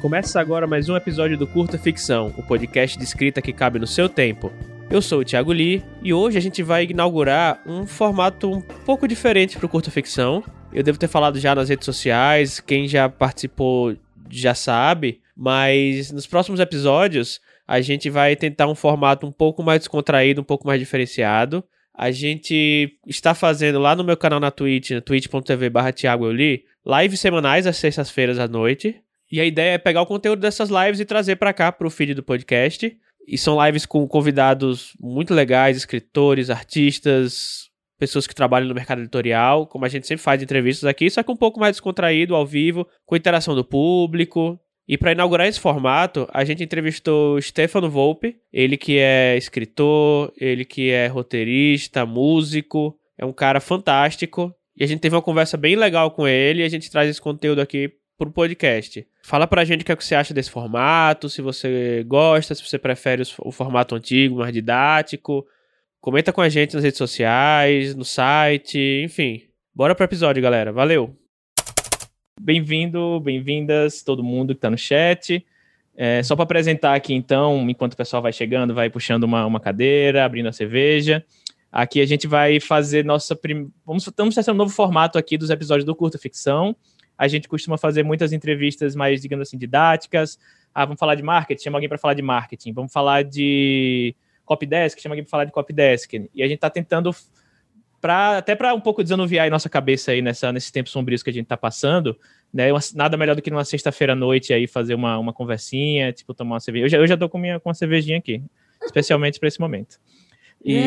Começa agora mais um episódio do Curta Ficção, o podcast de escrita que cabe no seu tempo. Eu sou o Thiago Lee e hoje a gente vai inaugurar um formato um pouco diferente para o Curta Ficção. Eu devo ter falado já nas redes sociais, quem já participou já sabe, mas nos próximos episódios a gente vai tentar um formato um pouco mais descontraído, um pouco mais diferenciado. A gente está fazendo lá no meu canal na Twitch, twitch.tv barra lives semanais às sextas-feiras à noite. E a ideia é pegar o conteúdo dessas lives e trazer para cá, para o feed do podcast. E são lives com convidados muito legais, escritores, artistas, pessoas que trabalham no mercado editorial, como a gente sempre faz entrevistas aqui, só que um pouco mais descontraído, ao vivo, com interação do público. E para inaugurar esse formato, a gente entrevistou Stefano Volpe, ele que é escritor, ele que é roteirista, músico, é um cara fantástico. E a gente teve uma conversa bem legal com ele e a gente traz esse conteúdo aqui pro podcast. Fala pra gente o que, é que você acha desse formato, se você gosta, se você prefere o formato antigo, mais didático. Comenta com a gente nas redes sociais, no site, enfim. Bora pro episódio, galera. Valeu! Bem-vindo, bem-vindas, todo mundo que tá no chat. É, só para apresentar aqui, então, enquanto o pessoal vai chegando, vai puxando uma, uma cadeira, abrindo a cerveja. Aqui a gente vai fazer nossa. Vamos, estamos testando um novo formato aqui dos episódios do Curta Ficção. A gente costuma fazer muitas entrevistas mais, digamos assim, didáticas. Ah, vamos falar de marketing, chama alguém para falar de marketing. Vamos falar de copydesk, chama alguém para falar de copydesk. E a gente está tentando Pra, até para um pouco desanuviar nossa cabeça aí nessa, nesses tempos sombrios que a gente está passando, né? Nada melhor do que numa sexta-feira à noite aí fazer uma, uma conversinha, tipo, tomar uma cerveja. Eu já, eu já tô com, minha, com uma cervejinha aqui, especialmente para esse momento. E.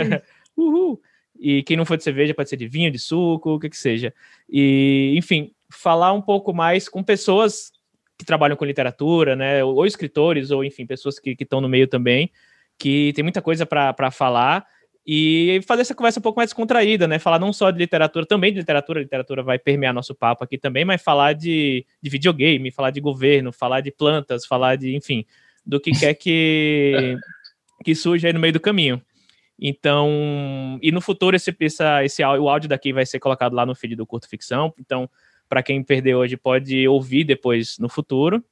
Uhul! E quem não for de cerveja pode ser de vinho, de suco, o que que seja. E, enfim, falar um pouco mais com pessoas que trabalham com literatura, né? Ou, escritores, ou enfim, pessoas que estão no meio também, que tem muita coisa para falar. E fazer essa conversa um pouco mais descontraída, né? Falar não só de literatura, também de literatura, a literatura vai permear nosso papo aqui também, mas falar de, de videogame, falar de governo, falar de plantas, falar de, enfim, do que quer que, que surja aí no meio do caminho. Então, e no futuro esse, essa, esse o áudio daqui vai ser colocado lá no feed do Curto Ficção. Então, para quem perdeu hoje, pode ouvir depois no futuro.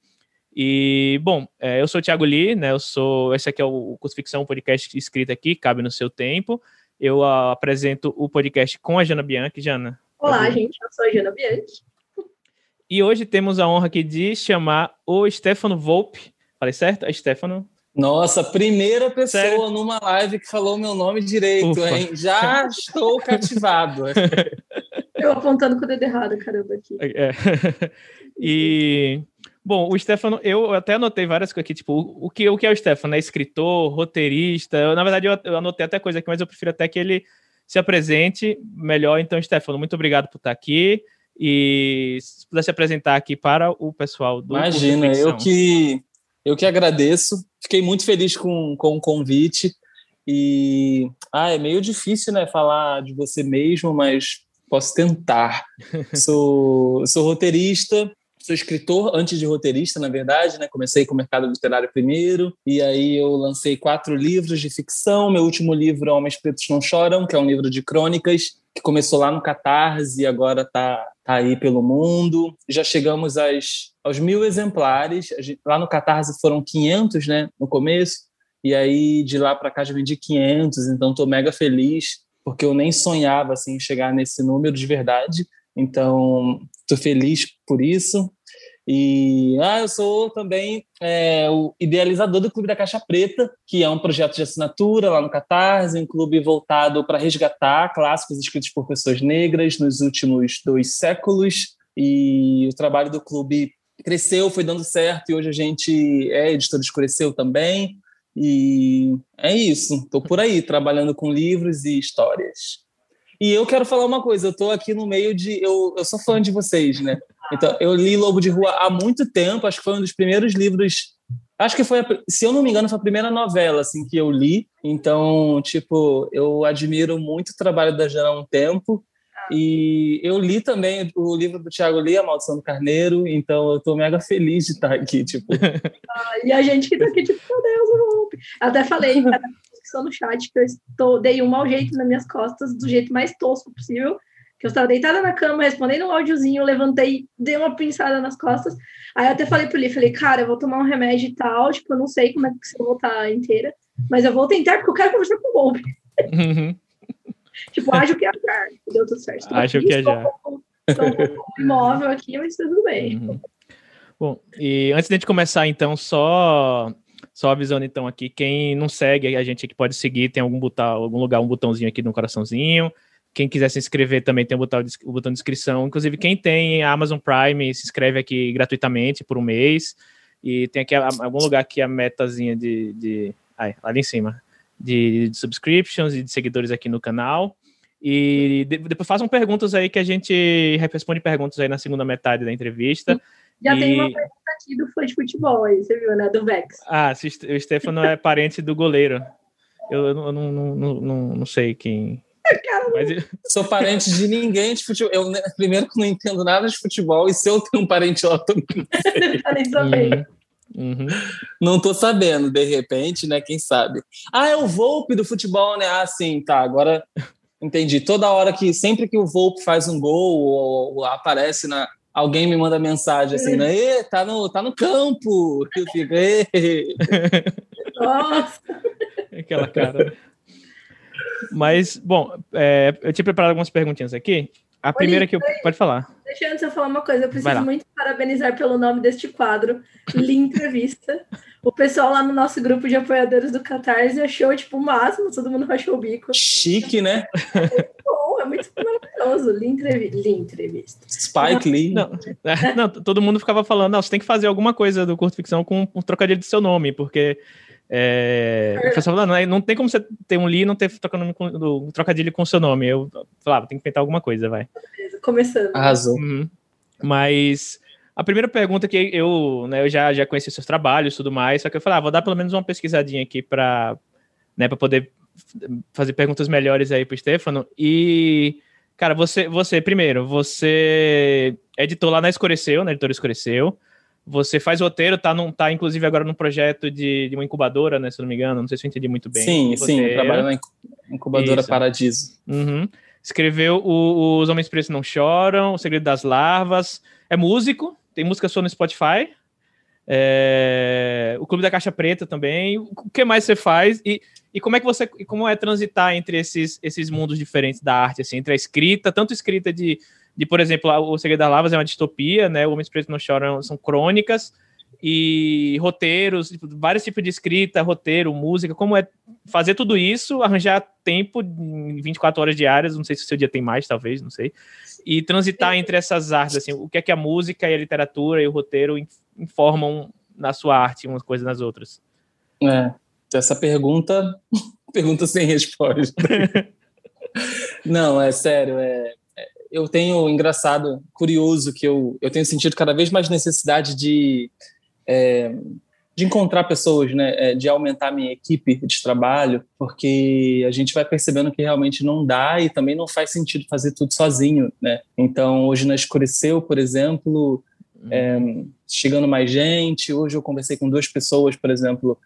E, bom, é, eu sou o Thiago Lee, né? Eu sou. Esse aqui é o Curto Ficção, um podcast escrito aqui, cabe no seu tempo. Eu uh, apresento o podcast com a Jana Bianchi. Jana. Olá, gente, eu sou a Jana Bianchi. E hoje temos a honra aqui de chamar o Stefano Volpe. Falei certo? É Stefano? Nossa, primeira pessoa Sério? numa live que falou meu nome direito, Ufa. hein? Já estou cativado. Eu apontando com o dedo errado, caramba, aqui. É. E, bom, o Stefano, eu até anotei várias coisas aqui, tipo, o que, o que é o Stefano? É escritor, roteirista? Eu, na verdade, eu, eu anotei até coisa aqui, mas eu prefiro até que ele se apresente melhor. Então, Stefano, muito obrigado por estar aqui. E se pudesse se apresentar aqui para o pessoal do. Imagina, eu que eu que agradeço. Fiquei muito feliz com, com o convite. E ah, é meio difícil, né, falar de você mesmo, mas posso tentar. sou, sou roteirista, sou escritor antes de roteirista, na verdade, né? Comecei com o mercado literário primeiro, e aí eu lancei quatro livros de ficção. Meu último livro, Homens Pretos Não Choram, que é um livro de crônicas, que começou lá no Catarse e agora está tá aí pelo mundo. Já chegamos às, aos mil exemplares. Lá no Catarse foram 500, né, no começo. E aí, de lá para cá, já vendi 500. Então, estou mega feliz, porque eu nem sonhava, assim, chegar nesse número de verdade. Então, estou feliz por isso. E ah, eu sou também é, o idealizador do Clube da Caixa Preta, que é um projeto de assinatura lá no Catarse, um clube voltado para resgatar clássicos escritos por pessoas negras nos últimos dois séculos. E o trabalho do clube cresceu, foi dando certo, e hoje a gente é editor Escureceu também. E é isso, estou por aí, trabalhando com livros e histórias. E eu quero falar uma coisa, eu estou aqui no meio de. Eu, eu sou fã de vocês, né? Então, eu li Lobo de Rua há muito tempo, acho que foi um dos primeiros livros. Acho que foi, a, se eu não me engano, foi a primeira novela assim que eu li. Então, tipo, eu admiro muito o trabalho da Jana há um tempo. E eu li também o livro do Tiago Lee, A Maldição do Carneiro, então eu tô mega feliz de estar aqui, tipo. Ah, e a gente que tá aqui, tipo, meu Deus, rompe. Até no chat que eu estou, dei um mau jeito nas minhas costas, do jeito mais tosco possível, Que eu estava deitada na cama, respondendo um áudiozinho, levantei, dei uma pinçada nas costas. Aí eu até falei pro Li, falei, cara, eu vou tomar um remédio e tal, tipo, eu não sei como é que eu vou estar inteira, mas eu vou tentar porque eu quero conversar com o Bob. Uhum. tipo, acho que é ajar. Deu tudo certo. Tô Acho aqui, que é com- Estou um imóvel aqui, mas tudo bem. Uhum. Bom, e antes de a gente começar, então, só só avisando então aqui, quem não segue a gente aqui pode seguir, tem algum botão, algum lugar, um botãozinho aqui no coraçãozinho. Quem quiser se inscrever também tem o botão, o botão de inscrição. Inclusive, quem tem a Amazon Prime se inscreve aqui gratuitamente por um mês. E tem aqui a- algum lugar aqui a metazinha de. de ai, lá em cima. De, de subscriptions e de seguidores aqui no canal. E de- depois façam perguntas aí que a gente responde perguntas aí na segunda metade da entrevista. Já tem uma E- pergunta aqui do fã de futebol aí, você viu, né? Do Vex. Ah, o Stefano é parente do goleiro. Eu, eu não, eu não, não, não, não, não sei quem. Mas, Sou parente de ninguém de futebol. Eu, né, primeiro que não entendo nada de futebol, e se eu tenho um parente lá, eu também sabendo. Uhum. não tô sabendo, de repente, né? Quem sabe? Ah, é o Volpe do futebol, né? Ah, sim, tá. Agora entendi. Toda hora que, sempre que o Volpe faz um gol ou, ou aparece na. Alguém me manda mensagem assim, né? "Ê, Tá no, tá no campo. Eu fico, "Ê". Nossa, Aquela cara. Mas, bom, é, eu tinha preparado algumas perguntinhas aqui. A primeira que eu. Pode falar. deixa antes eu falar uma coisa. Eu preciso muito parabenizar pelo nome deste quadro, Li Entrevista. O pessoal lá no nosso grupo de apoiadores do Catarse achou, tipo, o máximo, todo mundo rachou o bico. Chique, né? Bom, é muito maravilhoso. Li, entrevi Li Entrevista. Spike Lee. Não, é, não, todo mundo ficava falando, não, você tem que fazer alguma coisa do curto ficção com um trocadilho de seu nome, porque é, pessoal falava, não, é- não tem como você ter um Lee e não ter trocadilho com, do- trocadilho com o seu nome. Eu falava, tem que inventar alguma coisa, vai. Começando. Arrasou. Uhum. Mas a primeira pergunta que eu, né, eu já, já conheci seus trabalhos e tudo mais, só que eu falei, ah, vou dar pelo menos uma pesquisadinha aqui para né, pra poder fazer perguntas melhores aí pro Stefano. E, cara, você, você primeiro, você editou lá na Escureceu, na editora Escureceu. Você faz roteiro, tá, num, tá inclusive agora num projeto de, de uma incubadora, né, se eu não me engano, não sei se eu entendi muito bem. Sim, sim, Roteiro. trabalho na incu- incubadora Isso. Paradiso. Uhum. Escreveu o- Os Homens Pretos Não Choram, O Segredo das Larvas. É músico, tem música sua no Spotify. É, O Clube da Caixa Preta também. O que mais você faz? E, e como é que você. como é transitar entre esses, esses mundos diferentes da arte, assim, entre a escrita, tanto escrita de, de por exemplo, O Segredo das Larvas é uma distopia, né? O Homens Pretos Não Choram são crônicas. E roteiros, tipo, vários tipos de escrita, roteiro, música, como é fazer tudo isso, arranjar tempo em 24 horas diárias, não sei se o seu dia tem mais, talvez, não sei, e transitar entre essas artes, assim, o que é que a música e a literatura e o roteiro in- informam na sua arte, umas coisas nas outras. É, essa pergunta, pergunta sem resposta. Não, é sério, é, eu tenho, engraçado, curioso, que eu, eu tenho sentido cada vez mais necessidade de, é, de encontrar pessoas, né, é, de aumentar minha equipe de trabalho, porque a gente vai percebendo que realmente não dá e também não faz sentido fazer tudo sozinho, né? Então, hoje na Escureceu, por exemplo, é, chegando mais gente. Hoje eu conversei com duas pessoas, por exemplo,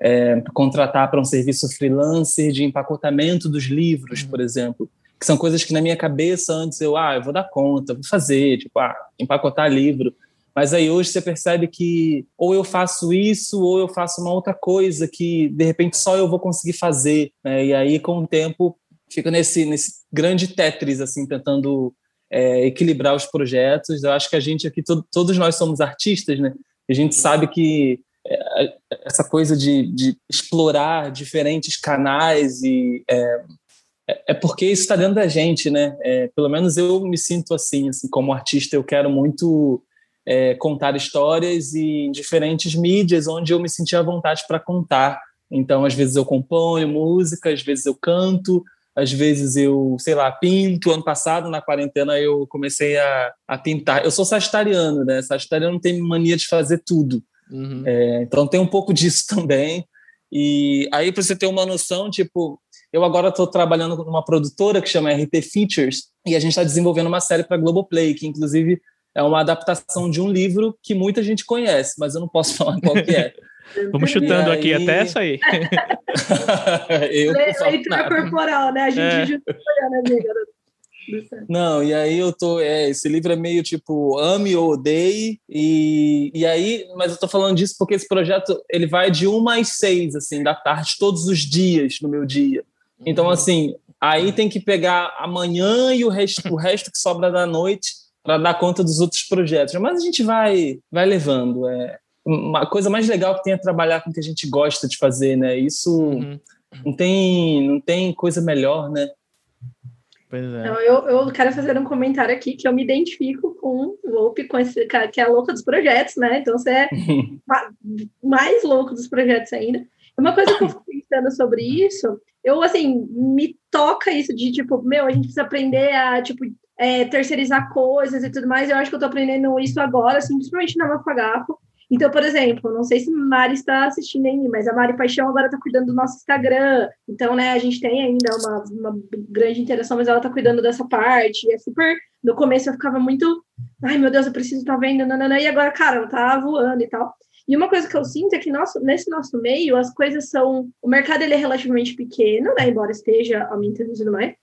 é, contratar para um serviço freelancer de empacotamento dos livros, por exemplo, que são coisas que na minha cabeça antes eu, ah, eu vou dar conta, vou fazer, tipo, ah, empacotar livro. Mas aí hoje você percebe que ou eu faço isso ou eu faço uma outra coisa que de repente só eu vou conseguir fazer. né? E aí com o tempo fica nesse nesse grande tetris assim tentando é, equilibrar os projetos. Eu acho que a gente aqui to- todos nós somos artistas, né? A gente sabe que é, essa coisa de, de explorar diferentes canais e é, é- é porque isso está dentro da gente, né? É, pelo menos eu me sinto assim, assim, como artista, eu quero muito é, contar histórias e em diferentes mídias onde eu me senti à vontade para contar. Então, às vezes eu componho música, às vezes eu canto, às vezes eu, sei lá, pinto. Ano passado, na quarentena, eu comecei a, a pintar. Eu sou sagitariano, né? Sagitariano tem mania de fazer tudo. Uhum. É, então tem um pouco disso também. E aí, para você ter uma noção, tipo, eu agora estou trabalhando numa produtora que chama RT Features e a gente está desenvolvendo uma série para Globoplay, que inclusive é uma adaptação de um livro que muita gente conhece, mas eu não posso falar qual que é. Vamos chutando E aqui aí- até essa aí. eu Leitura nada. corporal, né? A gente É. junto olhando, né, garoto? Não, e aí eu tô. É, esse livro é meio tipo ame ou odeie. E, e aí, mas eu tô falando disso porque esse projeto ele vai de uma às seis, assim, da tarde, todos os dias no meu dia. Então, uhum. assim, aí tem que pegar amanhã e o resto, o resto que sobra da noite para dar conta dos outros projetos. Mas a gente vai, vai levando. É uma coisa mais legal que tem é trabalhar com o que a gente gosta de fazer, né? Isso uhum. não tem não tem coisa melhor, né? Pois é. Então, eu, eu quero fazer um comentário aqui que eu me identifico com o Volpe, com esse, que é a louca dos projetos, né? Então você é mais louco dos projetos ainda. Uma coisa que eu fico pensando sobre isso, eu assim, me toca isso de tipo, meu, a gente precisa aprender a tipo é, terceirizar coisas e tudo mais. Eu acho que eu tô aprendendo isso agora, assim, principalmente na Mafagafo. Então, por exemplo, não sei se Mari está assistindo aí, mas a Mari Paixão agora está cuidando do nosso Instagram. Então, né, a gente tem ainda uma, uma grande interação, mas ela está cuidando dessa parte. É super. No começo eu ficava muito. Ai, meu Deus, eu preciso estar tá vendo. Nanana, e agora, cara, ela tá voando e tal. E uma coisa que eu sinto é que nosso, nesse nosso meio, as coisas são. O mercado ele é relativamente pequeno, né? Embora esteja aumentando e tudo mais.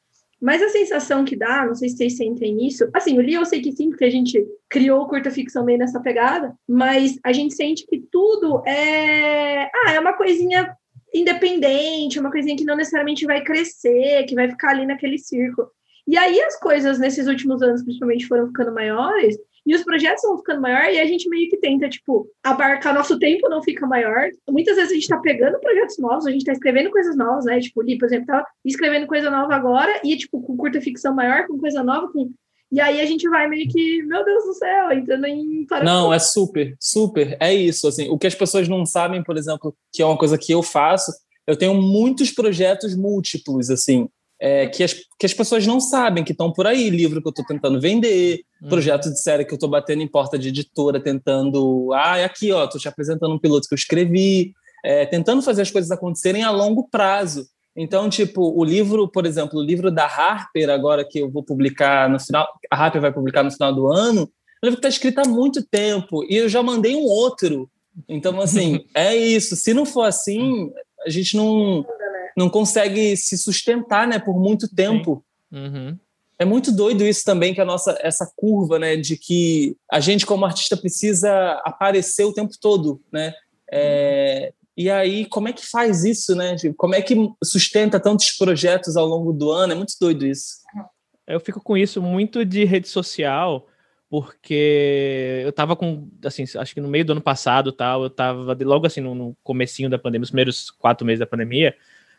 Mas a sensação que dá, não sei se vocês sentem isso, assim, o Lee eu sei que sim, porque a gente criou curta ficção meio nessa pegada, mas a gente sente que tudo é, ah, é uma coisinha independente, uma coisinha que não necessariamente vai crescer, que vai ficar ali naquele círculo. E aí as coisas nesses últimos anos, principalmente, foram ficando maiores, e os projetos vão ficando maior e a gente meio que tenta, tipo, abarcar nosso tempo não fica maior. Muitas vezes a gente tá pegando projetos novos, a gente tá escrevendo coisas novas, né? Tipo, Li, por exemplo, tá escrevendo coisa nova agora e, tipo, com curta ficção maior, com coisa nova, com e aí a gente vai meio que, meu Deus do céu, entrando em Não, é super, super. É isso. Assim, o que as pessoas não sabem, por exemplo, que é uma coisa que eu faço, eu tenho muitos projetos múltiplos, assim é, que, as, que as pessoas não sabem, que estão por aí, livro que eu estou tentando vender, hum. projeto de série que eu estou batendo em porta de editora, tentando, ah, é aqui, ó, estou te apresentando um piloto que eu escrevi, é, tentando fazer as coisas acontecerem a longo prazo. Então, tipo, o livro, por exemplo, o livro da Harper, agora que eu vou publicar no final, a Harper vai publicar no final do ano, o livro está escrito há muito tempo, e eu já mandei um outro. Então, assim, é isso. Se não for assim, a gente não não consegue se sustentar, né, por muito tempo. Uhum. É muito doido isso também, que a nossa essa curva, né, de que a gente como artista precisa aparecer o tempo todo, né? É, e aí, como é que faz isso, né? Como é que sustenta tantos projetos ao longo do ano? É muito doido isso. Eu fico com isso muito de rede social, porque eu tava com, assim, acho que no meio do ano passado, tal, eu tava logo assim no, no comecinho da pandemia, os primeiros quatro meses da pandemia,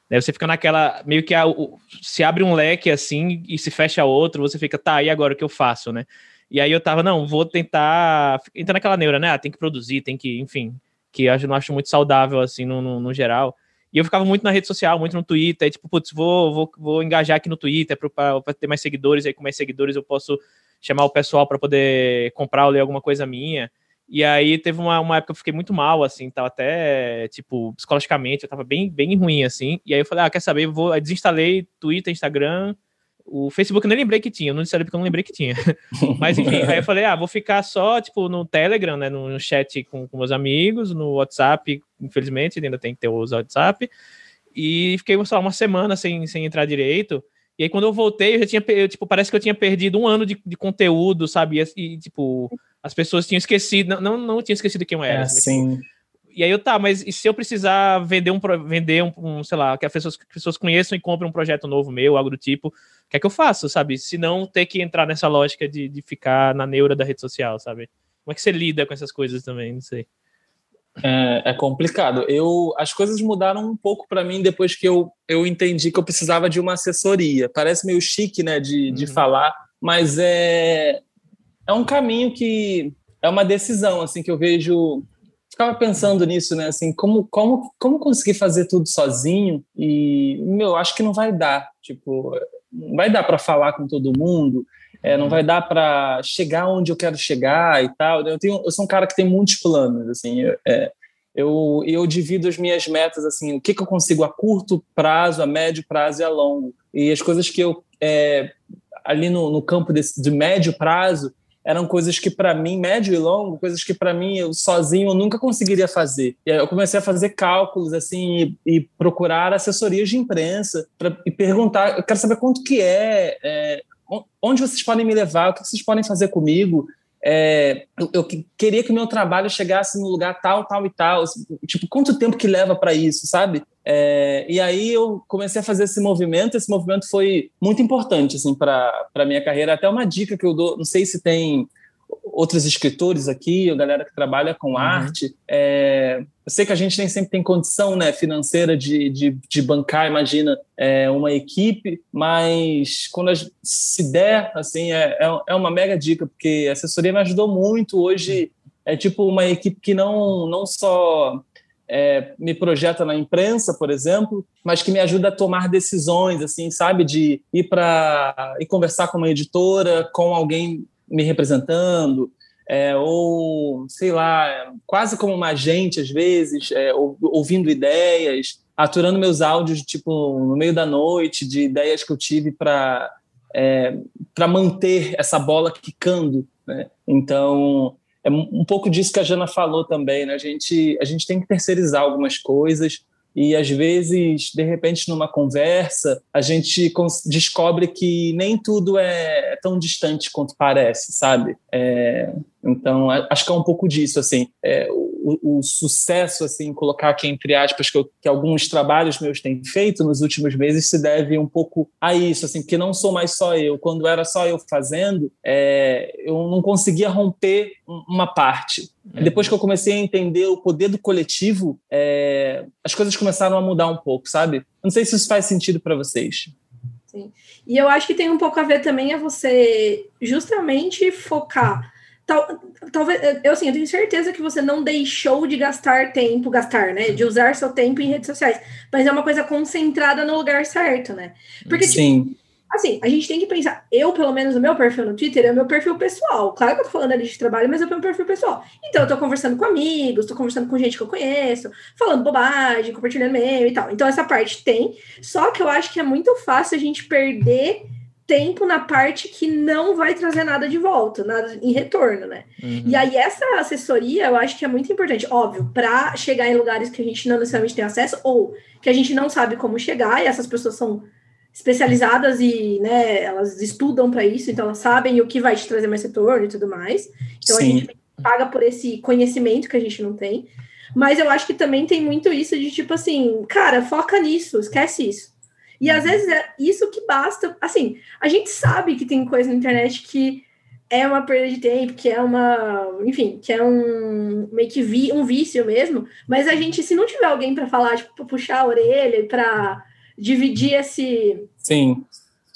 Né, você fica naquela. meio que a, o, se abre um leque assim e se fecha outro, você fica, tá, e agora o que eu faço, né? E aí eu tava, não, vou tentar. Entrar naquela neura, né? Ah, tem que produzir, tem que, enfim, que eu não acho muito saudável, assim, no, no, no, geral. E eu ficava muito na rede social, muito no Twitter, aí, tipo, putz, vou, vou, vou engajar aqui no Twitter para ter mais seguidores, aí com mais seguidores eu posso chamar o pessoal para poder comprar ou ler alguma coisa minha. E aí teve uma, uma época que eu fiquei muito mal, assim, tava até, tipo, psicologicamente, eu tava bem, bem ruim, assim. E aí eu falei, ah, quer saber, vou, eu desinstalei Twitter, Instagram, o Facebook eu nem lembrei que tinha, eu não instalei porque eu não lembrei que tinha. Mas enfim, aí eu falei, ah, vou ficar só, tipo, no Telegram, né, no, chat com, com meus amigos, no WhatsApp, infelizmente, ainda tem que ter o WhatsApp. E fiquei só uma semana sem, sem entrar direito. E aí, quando eu voltei, eu já tinha, eu, tipo, parece que eu tinha perdido um ano de, de conteúdo, sabe? E, e, tipo, as pessoas tinham esquecido, não, não, não tinham esquecido quem eu era. É, sim. E aí eu, tá, mas e se eu precisar vender um, vender um, um sei lá, que as pessoas, que as pessoas conheçam e comprem um projeto novo meu, algo do tipo, o que é que eu faço, sabe? Se não ter que entrar nessa lógica de, de ficar na neura da rede social, sabe? Como é que você lida com essas coisas também? Não sei. É, é complicado. Eu, as coisas mudaram um pouco para mim depois que eu, eu entendi que eu precisava de uma assessoria. Parece meio chique, né, de, de uhum. falar, mas é, é um caminho que é uma decisão assim que eu vejo ficava pensando nisso né assim como como como conseguir fazer tudo sozinho e meu acho que não vai dar tipo não vai dar para falar com todo mundo é, não vai dar para chegar onde eu quero chegar e tal eu tenho eu sou um cara que tem muitos planos assim é, eu, eu divido as minhas metas assim o que, que eu consigo a curto prazo a médio prazo e a longo e as coisas que eu é, ali no, no campo desse, de médio prazo eram coisas que para mim, médio e longo, coisas que para mim eu sozinho eu nunca conseguiria fazer. E aí eu comecei a fazer cálculos assim e, e procurar assessorias de imprensa pra, e perguntar, eu quero saber quanto que é, é onde vocês podem me levar, o que vocês podem fazer comigo. É, eu, eu, queria que o meu trabalho chegasse no lugar tal, tal e tal. Tipo, quanto tempo que leva para isso, sabe? É, e aí eu comecei a fazer esse movimento. Esse movimento foi muito importante assim para a minha carreira. Até uma dica que eu dou, não sei se tem outros escritores aqui, a galera que trabalha com uhum. arte. É, eu sei que a gente nem sempre tem condição né, financeira de, de, de bancar, imagina, é, uma equipe, mas quando se der, assim, é, é, é uma mega dica, porque a assessoria me ajudou muito. Hoje é tipo uma equipe que não, não só é, me projeta na imprensa, por exemplo, mas que me ajuda a tomar decisões, assim, sabe, de ir para e conversar com uma editora, com alguém me representando, é, ou sei lá, quase como uma agente às vezes, é, ouvindo ideias, aturando meus áudios tipo no meio da noite de ideias que eu tive para é, para manter essa bola quicando, né? Então é um pouco disso que a Jana falou também, né? A gente a gente tem que terceirizar algumas coisas e às vezes, de repente, numa conversa, a gente descobre que nem tudo é tão distante quanto parece, sabe? É, então, acho que é um pouco disso, assim, é, o, o, sucesso, assim, colocar aqui entre aspas, que, eu, que, alguns trabalhos meus têm feito nos últimos meses se deve um pouco a isso, assim, porque não sou mais só eu. Quando era só eu fazendo, é, eu não conseguia romper uma parte. Uhum. Depois que eu comecei a entender o poder do coletivo, é, as coisas começaram a mudar um pouco, sabe? Não sei se isso faz sentido para vocês. Sim. E eu acho que tem um pouco a ver também a você justamente focar Tal, talvez, eu, assim, eu tenho certeza que você não deixou de gastar tempo, gastar, né? De usar seu tempo em redes sociais. Mas é uma coisa concentrada no lugar certo, né? Porque, tipo, Sim. Tipo, assim, a gente tem que pensar, eu, pelo menos, o meu perfil no Twitter é o meu perfil pessoal. Claro que eu tô falando ali de trabalho, mas é o meu perfil pessoal. Então, eu tô conversando com amigos, tô conversando com gente que eu conheço, falando bobagem, compartilhando e-mail e tal. Então, essa parte tem. Só que eu acho que é muito fácil a gente perder tempo na parte que não vai trazer nada de volta, nada em retorno, né? Uhum. E aí essa assessoria eu acho que é muito importante, óbvio, para chegar em lugares que a gente não necessariamente tem acesso ou que a gente não sabe como chegar, e essas pessoas são especializadas e, né, elas estudam para isso, então elas sabem o que vai te trazer mais retorno e tudo mais. Então Sim. a gente paga por esse conhecimento que a gente não tem. Mas eu acho que também tem muito isso de tipo assim, cara, foca nisso, esquece isso. E às uhum. vezes é isso que basta. Assim, a gente sabe que tem coisa na internet que é uma perda de tempo, que é uma, enfim, que é um meio que vi, um vício mesmo, mas a gente, se não tiver alguém para falar, tipo, pra puxar a orelha, para dividir esse. Sim.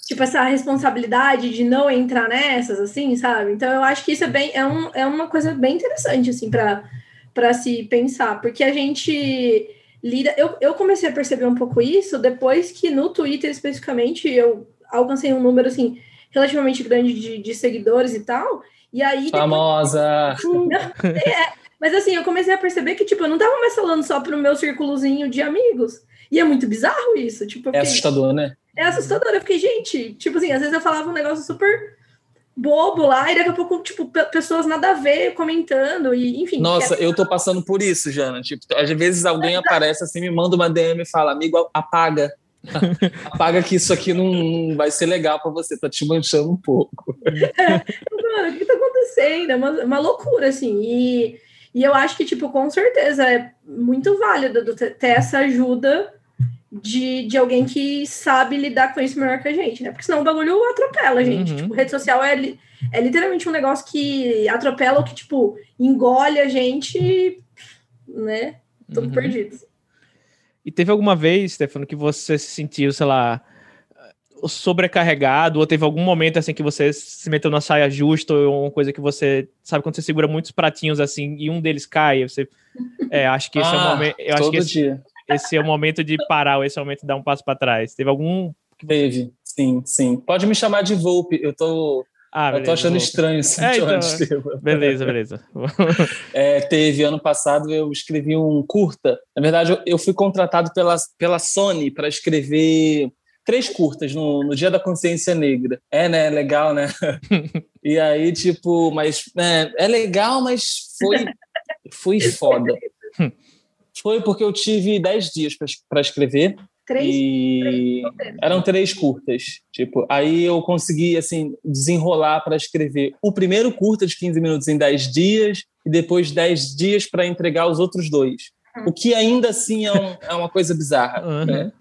Tipo, essa responsabilidade de não entrar nessas, assim, sabe? Então, eu acho que isso é bem, é, um, é uma coisa bem interessante, assim, para se pensar, porque a gente lida. Eu, eu comecei a perceber um pouco isso depois que no Twitter, especificamente, eu alcancei um número assim relativamente grande de, de seguidores e tal. E aí. Famosa! Depois... é, mas assim, eu comecei a perceber que, tipo, eu não tava mais falando só pro meu círculozinho de amigos. E é muito bizarro isso. Tipo, é fiquei... É assustador, né? É assustador. Eu fiquei, gente, tipo assim, às vezes eu falava um negócio super bobo lá, e daqui a pouco, tipo, pessoas nada a ver comentando, e enfim. Nossa, eu tô passando por isso, Jana. Tipo, às vezes alguém aparece assim, me manda uma DM e fala, amigo, apaga. apaga que isso aqui não, não vai ser legal para você, tá te manchando um pouco. Mano, o que tá acontecendo? É uma, uma loucura, assim. E, e eu acho que, tipo, com certeza é muito válido ter essa ajuda de, de alguém que sabe lidar com isso melhor que a gente, né? Porque senão o bagulho atropela a gente. Uhum. Tipo, rede social é, é literalmente um negócio que atropela ou que, tipo, engole a gente, né? Tudo uhum. perdido. E teve alguma vez, Stefano, que você se sentiu, sei lá, sobrecarregado, ou teve algum momento assim que você se meteu na saia justa, ou uma coisa que você, sabe, quando você segura muitos pratinhos assim e um deles cai, você. É, acho que esse ah, é o ah, momento. Eu acho que esse, dia esse é o momento de parar, ou esse é o momento de dar um passo para trás. Teve algum. Teve, sim, sim. Pode me chamar de Volpe, eu tô. Ah, beleza, eu tô achando Volpe. estranho esse é, então... Beleza, beleza. é, teve, ano passado eu escrevi um curta. Na verdade, eu, eu fui contratado pela, pela Sony para escrever três curtas no, no Dia da Consciência Negra. É, né? Legal, né? e aí, tipo, mas é, é legal, mas foi, foi foda. Foi porque eu tive 10 dias para escrever. Três, e três eram três curtas. Tipo, aí eu consegui assim desenrolar para escrever o primeiro curta de 15 minutos em 10 dias e depois 10 dias para entregar os outros dois. Uhum. O que ainda assim é, um, é uma coisa bizarra. Uhum. Né?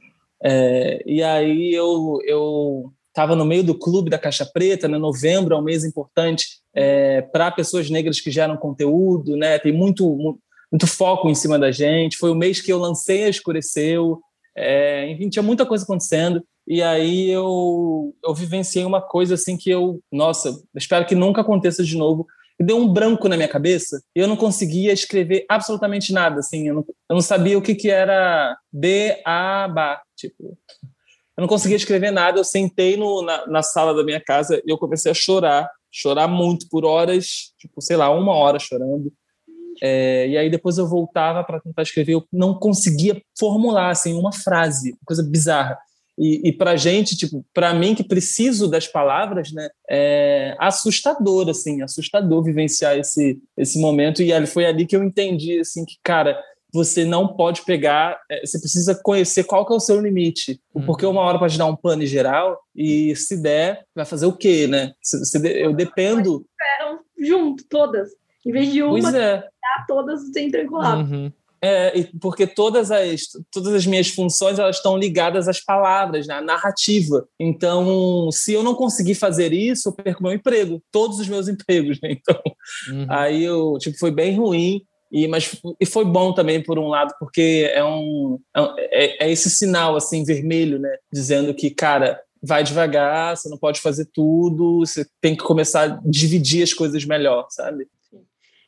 É, e aí eu eu estava no meio do clube da Caixa Preta, né? Novembro é um mês importante é, para pessoas negras que geram conteúdo, né? Tem muito muito foco em cima da gente. Foi o mês que eu lancei a Escureceu. É, enfim, tinha muita coisa acontecendo. E aí eu, eu vivenciei uma coisa assim que eu, nossa, espero que nunca aconteça de novo. E deu um branco na minha cabeça e eu não conseguia escrever absolutamente nada. Assim, eu, não, eu não sabia o que, que era B-A-B-A. Tipo, eu não conseguia escrever nada. Eu sentei no, na, na sala da minha casa e eu comecei a chorar, chorar muito por horas, tipo, sei lá, uma hora chorando. É, e aí depois eu voltava para tentar escrever, eu não conseguia formular assim uma frase, coisa bizarra. E, e para gente, tipo, para mim que preciso das palavras, né, é assustador, assim, assustador vivenciar esse esse momento. E ali foi ali que eu entendi, assim, que cara, você não pode pegar, é, você precisa conhecer qual que é o seu limite, Uhum. porque uma hora pode dar um plano geral e se der, vai fazer o quê, né? Se, se eu dependo, eram junto, todas. Em vez de uma, é. todas entram em colapso. Uhum. É, porque todas as, todas as minhas funções elas estão ligadas às palavras, né, à narrativa. Então, se eu não conseguir fazer isso, eu perco meu emprego, todos os meus empregos. Né? Então, Uhum. aí eu, tipo, foi bem ruim. E, mas e foi bom também por um lado porque é um é, um- é- é esse sinal assim vermelho né dizendo que cara vai devagar você não pode fazer tudo você tem que começar a dividir as coisas melhor sabe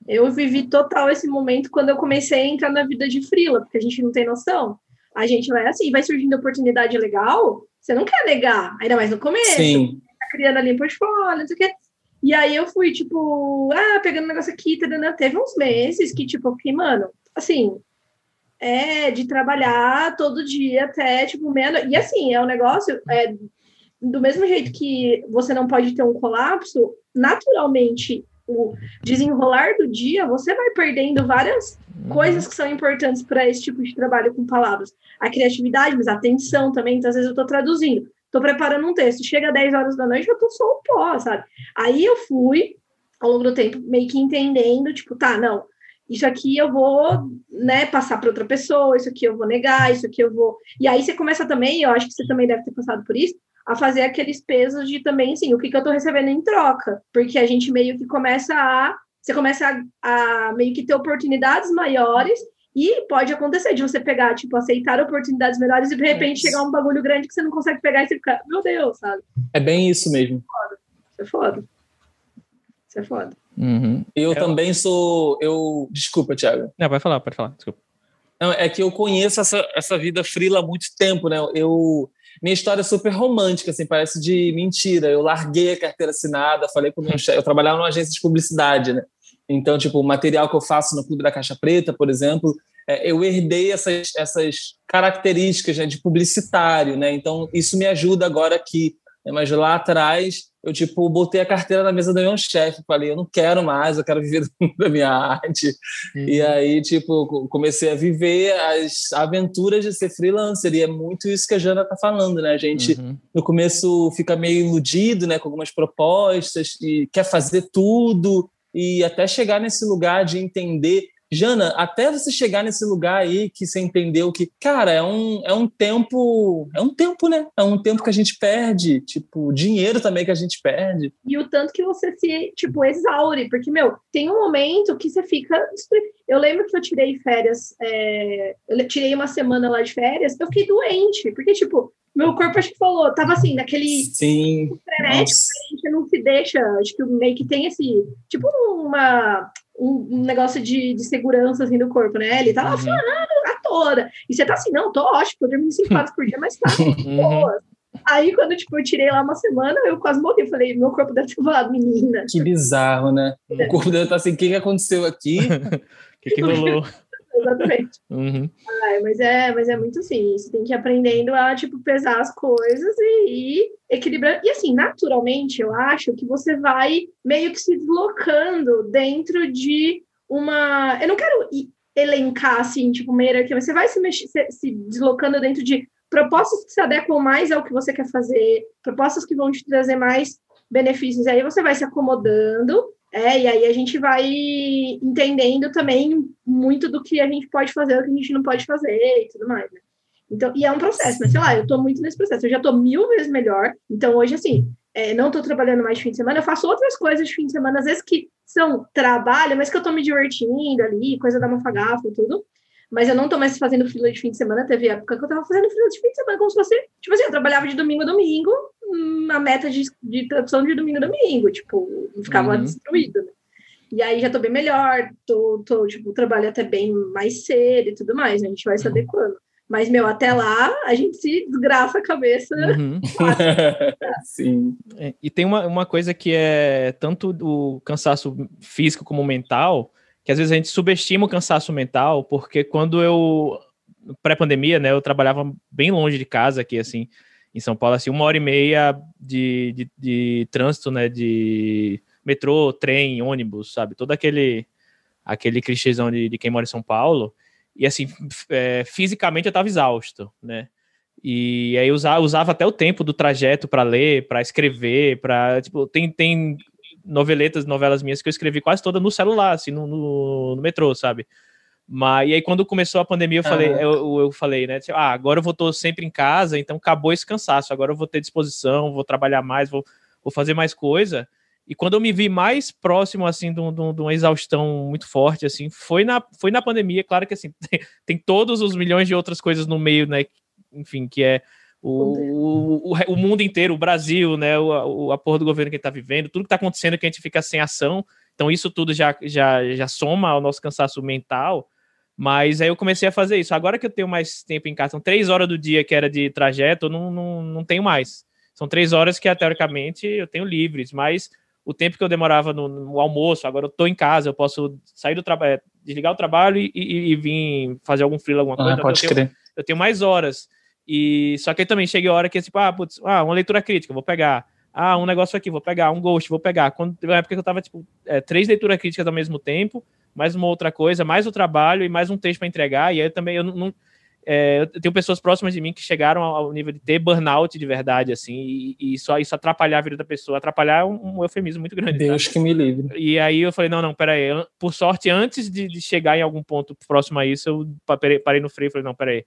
Eu vivi total esse momento quando eu comecei a entrar na vida de frila, porque a gente não tem noção. A gente vai assim, vai surgindo oportunidade legal, você não quer negar, ainda mais no começo. sim tá criando ali um portfólio, não sei o quê. E aí eu fui, tipo, ah, pegando um negócio aqui, tarana. teve uns meses que, tipo, eu fiquei, mano, assim, é de trabalhar todo dia até, tipo, meia E assim, é um negócio, é, do mesmo jeito que você não pode ter um colapso, naturalmente, o desenrolar do dia, você vai perdendo várias coisas que são importantes para esse tipo de trabalho com palavras. A criatividade, mas a atenção também. Então, às vezes eu estou traduzindo, estou preparando um texto, chega 10 horas da noite, eu tô só um pó, sabe? Aí eu fui, ao longo do tempo, meio que entendendo, tipo, tá, não, isso aqui eu vou, né, passar para outra pessoa, isso aqui eu vou negar, isso aqui eu vou. E aí você começa também, eu acho que você também deve ter passado por isso, a fazer aqueles pesos de também, assim, o que, que eu tô recebendo em troca. Porque a gente meio que começa a. Você começa a, a meio que ter oportunidades maiores e pode acontecer de você pegar, tipo, aceitar oportunidades melhores e de repente Isso. chegar um bagulho grande que você não consegue pegar e você fica, meu Deus, sabe? é bem isso mesmo Isso é foda. Isso é foda. Uhum. Eu Eu- também sou. Eu desculpa, Thiago. Não, pode falar, pode falar, desculpa. Não, é que eu conheço essa, essa vida frila há muito tempo, né? Eu minha história é super romântica, assim, parece de mentira. Eu larguei a carteira assinada, falei com o meu chefe. Eu trabalhava numa agência de publicidade, né? Então, tipo, o material que eu faço no Clube da Caixa Preta, por exemplo, é, eu herdei essas, essas características né, de publicitário, né? Então, isso me ajuda agora aqui. Né? Mas lá atrás, eu, tipo, botei a carteira na mesa do meu chefe. Falei, eu não quero mais, eu quero viver da minha arte. E aí, tipo, co- comecei a viver as aventuras de ser freelancer. E é muito isso que a Jana tá falando, né? A gente, Uhum. no começo, fica meio iludido, né? Com algumas propostas e quer fazer tudo. E até chegar nesse lugar de entender... Jana, até você chegar nesse lugar aí que você entendeu que, cara, é um, é um tempo... É um tempo, né? É um tempo que a gente perde. Tipo, dinheiro também que a gente perde. E o tanto que você se, tipo, exaure, porque, meu, tem um momento que você fica. Eu lembro que eu tirei férias, é, eu tirei uma semana lá de férias, eu fiquei doente, porque, tipo, meu corpo acho que falou, tava assim, naquele Sim. frenético, a gente não se deixa, acho que meio que tem esse, tipo, uma. Um, um negócio de, de segurança assim do corpo, né? Ele tá lá Uhum. falando a toda. E você tá assim, não, tô ótimo, tô dormindo cinco horas por dia, mas tá Uhum. boa. Aí, quando tipo, eu tirei lá uma semana, eu quase morri. Eu falei, meu corpo deve ter falado, menina. Que bizarro, né? O corpo dele tá assim, o que que aconteceu aqui? O que, que rolou? Exatamente. Uhum. Ai, mas, é, mas é muito assim, você tem que ir aprendendo a, tipo, pesar as coisas e ir equilibrando. E assim, naturalmente, eu acho que você vai meio que se deslocando dentro de uma... Eu não quero elencar, assim, tipo, uma hierarquia, mas você vai se, mexer, se, se deslocando dentro de propostas que se adequam mais ao que você quer fazer, propostas que vão te trazer mais benefícios. Aí você vai se acomodando, é, e aí a gente vai entendendo também muito do que a gente pode fazer, o que a gente não pode fazer e tudo mais, né? Então, e é um processo, mas sei lá, eu tô muito nesse processo, eu já tô mil vezes melhor. Então, hoje, assim, é, não tô trabalhando mais de fim de semana, eu faço outras coisas de fim de semana, às vezes que são trabalho, mas que eu tô me divertindo ali, coisa da mafagafa e tudo. Mas eu não tô mais fazendo fila de fim de semana, teve época que eu tava fazendo fila de fim de semana, como se fosse, tipo assim, eu trabalhava de domingo a domingo, uma meta de, de tradução de domingo a domingo, tipo, ficava uhum. destruído, né? E aí já tô bem melhor, tô, tô, tipo, trabalho até bem mais cedo e tudo mais, né? a gente vai se adequando. Mas, meu, até lá a gente se desgraça a cabeça. Uhum. Sim. É, e tem uma, uma coisa que é tanto o cansaço físico como mental, que às vezes a gente subestima o cansaço mental, porque quando eu, pré-pandemia, né, eu trabalhava bem longe de casa aqui, assim, em São Paulo, assim, uma hora e meia de, de, de trânsito, né, de metrô, trem, ônibus, sabe, todo aquele, aquele clichêzão de, de quem mora em São Paulo, e assim, é, fisicamente eu estava exausto, né? E aí usava, usava até o tempo do trajeto para ler, para escrever, para tipo, tem, tem noveletas, novelas minhas que eu escrevi quase toda no celular, assim, no, no, no metrô, sabe? Mas e aí quando começou a pandemia, eu falei, eu, eu falei, né? Tipo, ah, agora eu vou estar sempre em casa, então acabou esse cansaço. Agora eu vou ter disposição, vou trabalhar mais, vou, vou fazer mais coisa. E quando eu me vi mais próximo, assim, de, de, de, uma exaustão muito forte, assim, foi na, foi na pandemia. Claro que, assim, tem, tem todos os milhões de outras coisas no meio, né? Enfim, que é o, o, o, mundo inteiro, o Brasil, né? O, o, a porra do governo que está vivendo, tudo que está acontecendo que a gente fica sem ação. Então, isso tudo já, já, já soma ao nosso cansaço mental. Mas aí eu comecei a fazer isso. Agora que eu tenho mais tempo em casa, são três horas do dia que era de trajeto, eu não, não, não tenho mais. São três horas que, teoricamente, eu tenho livres, mas o tempo que eu demorava no, no almoço, agora eu tô em casa, eu posso sair do trabalho, é, desligar o trabalho e, e, e, vir fazer algum freela, alguma coisa. Ah, pode eu, crer. Tenho, eu tenho mais horas. E só que aí também chega a hora que é tipo, ah, putz, ah, uma leitura crítica, vou pegar. Ah, um negócio aqui, vou pegar, um ghost, vou pegar. Quando teve uma época que eu tava, tipo, é, três leituras críticas ao mesmo tempo, mais uma outra coisa, mais o trabalho e mais um texto para entregar. E aí também eu não, não é, eu tenho pessoas próximas de mim que chegaram ao nível de ter burnout de verdade, assim, e, e só isso atrapalhar a vida da pessoa. Atrapalhar é um, um eufemismo muito grande. Deus que me livre. E aí eu falei, não, não, peraí. Eu, por sorte, antes de, de, chegar em algum ponto próximo a isso, eu parei no freio e falei, não, peraí.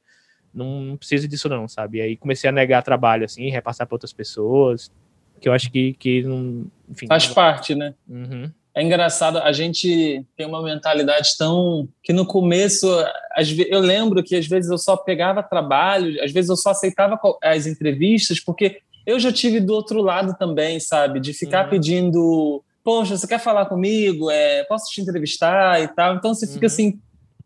Não, não preciso disso não, sabe? E aí comecei a negar trabalho, assim, repassar para outras pessoas, que eu acho que, que não... Enfim, Faz não... parte, né? Uhum é engraçado, a gente tem uma mentalidade tão. que no começo, eu lembro que às vezes eu só pegava trabalho, às vezes eu só aceitava as entrevistas, porque eu já tive do outro lado também, sabe? De ficar uhum. pedindo, poxa, você quer falar comigo? É, posso te entrevistar e tal? Então você fica uhum. assim,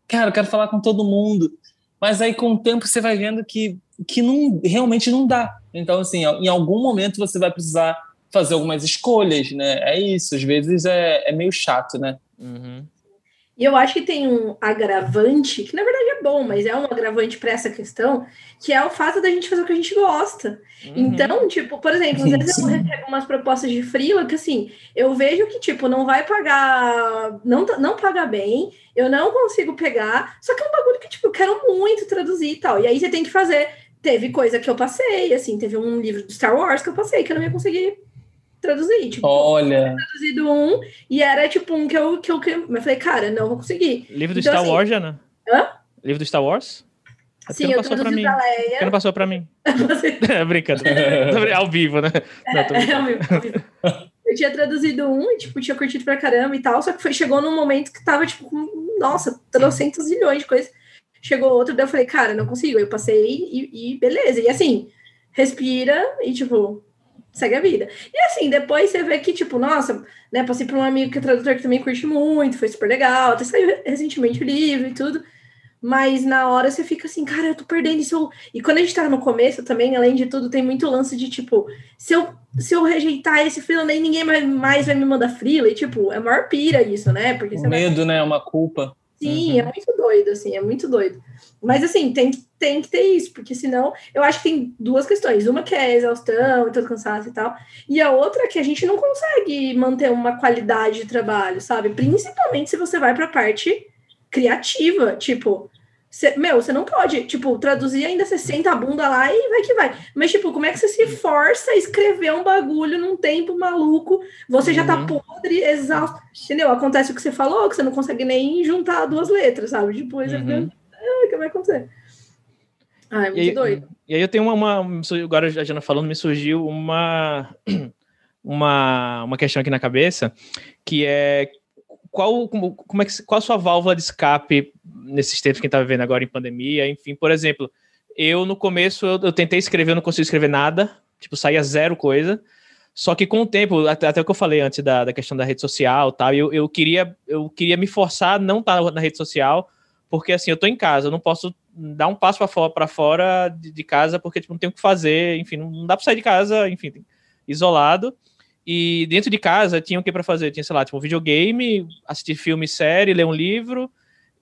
cara, eu quero falar com todo mundo. Mas aí com o tempo você vai vendo que, que não, realmente não dá. Então, assim, em algum momento você vai precisar fazer algumas escolhas, né? É isso, às vezes é, é meio chato, né? Uhum. E eu acho que tem um agravante, que na verdade é bom, mas é um agravante para essa questão, que é o fato da gente fazer o que a gente gosta. Uhum. Então, tipo, por exemplo, às vezes eu recebo umas propostas de freela que assim, eu vejo que, tipo, não vai pagar, não, não paga bem, eu não consigo pegar, só que é um bagulho que, tipo, eu quero muito traduzir e tal. E aí você tem que fazer. Teve coisa que eu passei, assim, teve um livro do Star Wars que eu passei, que eu não ia conseguir traduzir. Tipo, Olha. traduzido um, e era tipo um que eu, que eu, que eu falei, cara, não vou conseguir. Livro do então, Star assim, Wars, Jana? Hã? Livro do Star Wars? É Sim, eu traduzi pra mim. Leia. Porque não passou pra mim. é, brincando. ao vivo, né? Não, é, ao vivo, ao vivo. Eu tinha traduzido um e, tipo, tinha curtido pra caramba e tal, só que foi, chegou num momento que tava, tipo, nossa, trocentos milhões de coisas. Chegou outro, daí eu falei, cara, não consigo. Eu passei e, e beleza. E assim, respira e, tipo, segue a vida. E assim, depois você vê que, tipo, nossa, né, passei por um amigo que é tradutor que também curte muito, foi super legal, até saiu recentemente o livro e tudo. Mas na hora você fica assim, cara, eu tô perdendo isso. E quando a gente tá no começo também, além de tudo, tem muito lance de tipo, se eu, se eu rejeitar esse freela, nem ninguém mais vai me mandar freela. E tipo, é maior pira isso, né? Porque o medo, vai... né? Uma culpa. Sim, uhum. é muito doido, assim, é muito doido. Mas assim, tem, tem que ter isso, porque senão eu acho que tem duas questões. Uma que é exaustão e todo cansaço e tal, e a outra é que a gente não consegue manter uma qualidade de trabalho, sabe? Principalmente se você vai para a parte criativa, tipo, Cê, meu, você não pode, tipo, traduzir ainda você senta a bunda lá e vai que vai. Mas, tipo, como é que você se força a escrever um bagulho num tempo maluco? Você já tá Uhum. podre, exausto. Entendeu? Acontece o que você falou, que você não consegue nem juntar duas letras, sabe? Tipo, aí você fica, Uhum. ah, o que vai acontecer? Ah, é E muito aí, doido. e aí eu tenho uma, uma- Agora a Jana falando, me surgiu uma, uma, uma questão aqui na cabeça, que é qual, como, como é que, qual a sua válvula de escape nesses tempos que a gente tá vivendo agora em pandemia? Enfim, por exemplo, eu no começo eu, eu tentei escrever, eu não consigo escrever nada, tipo, saía zero coisa. Só que com o tempo, até, até o que eu falei antes da, da questão da rede social, tal, eu, eu queria eu queria me forçar a não estar na rede social, porque assim, eu tô em casa, eu não posso dar um passo para fora, pra fora de, de casa, porque tipo, não tenho o que fazer, enfim, não, não dá para sair de casa, enfim, isolado. E dentro de casa tinha o que para fazer? Tinha, sei lá, tipo, um videogame, assistir filme, série, ler um livro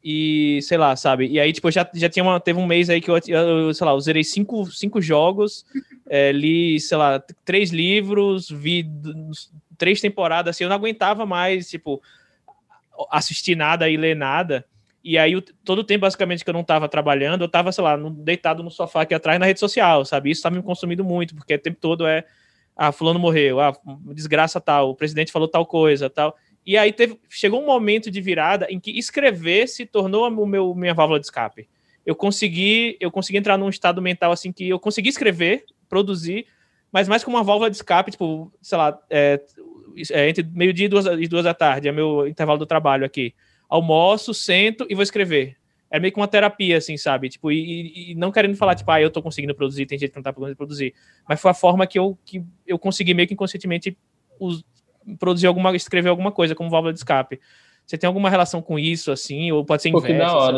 e, sei lá, sabe? E aí, tipo, já, já tinha uma, teve um mês aí que eu, eu sei lá, eu zerei cinco, cinco jogos, é, li, sei lá, três livros, vi três temporadas, assim, eu não aguentava mais, tipo, assistir nada e ler nada. E aí, todo o tempo, basicamente, que eu não tava trabalhando, eu tava, sei lá, deitado no sofá aqui atrás na rede social, sabe? Isso tá me consumindo muito, porque o tempo todo é, ah, fulano morreu, ah, desgraça tal, o presidente falou tal coisa, tal. E aí teve, chegou um momento de virada em que escrever se tornou o meu minha válvula de escape. Eu consegui, eu consegui entrar num estado mental assim que eu consegui escrever, produzir, mas mais como uma válvula de escape, tipo, sei lá, é, é, entre meio-dia e duas, e duas da tarde, é meu intervalo do trabalho aqui. Almoço, sento e vou escrever. É meio que uma terapia, assim, sabe? Tipo, e, e não querendo falar, tipo, ah, eu tô conseguindo produzir, tem gente que não tá conseguindo produzir. Mas foi a forma que eu, que eu consegui meio que inconscientemente us- produzir alguma, escrever alguma coisa como válvula de escape. Você tem alguma relação com isso, assim? Ou pode ser Pô, inverso, da hora,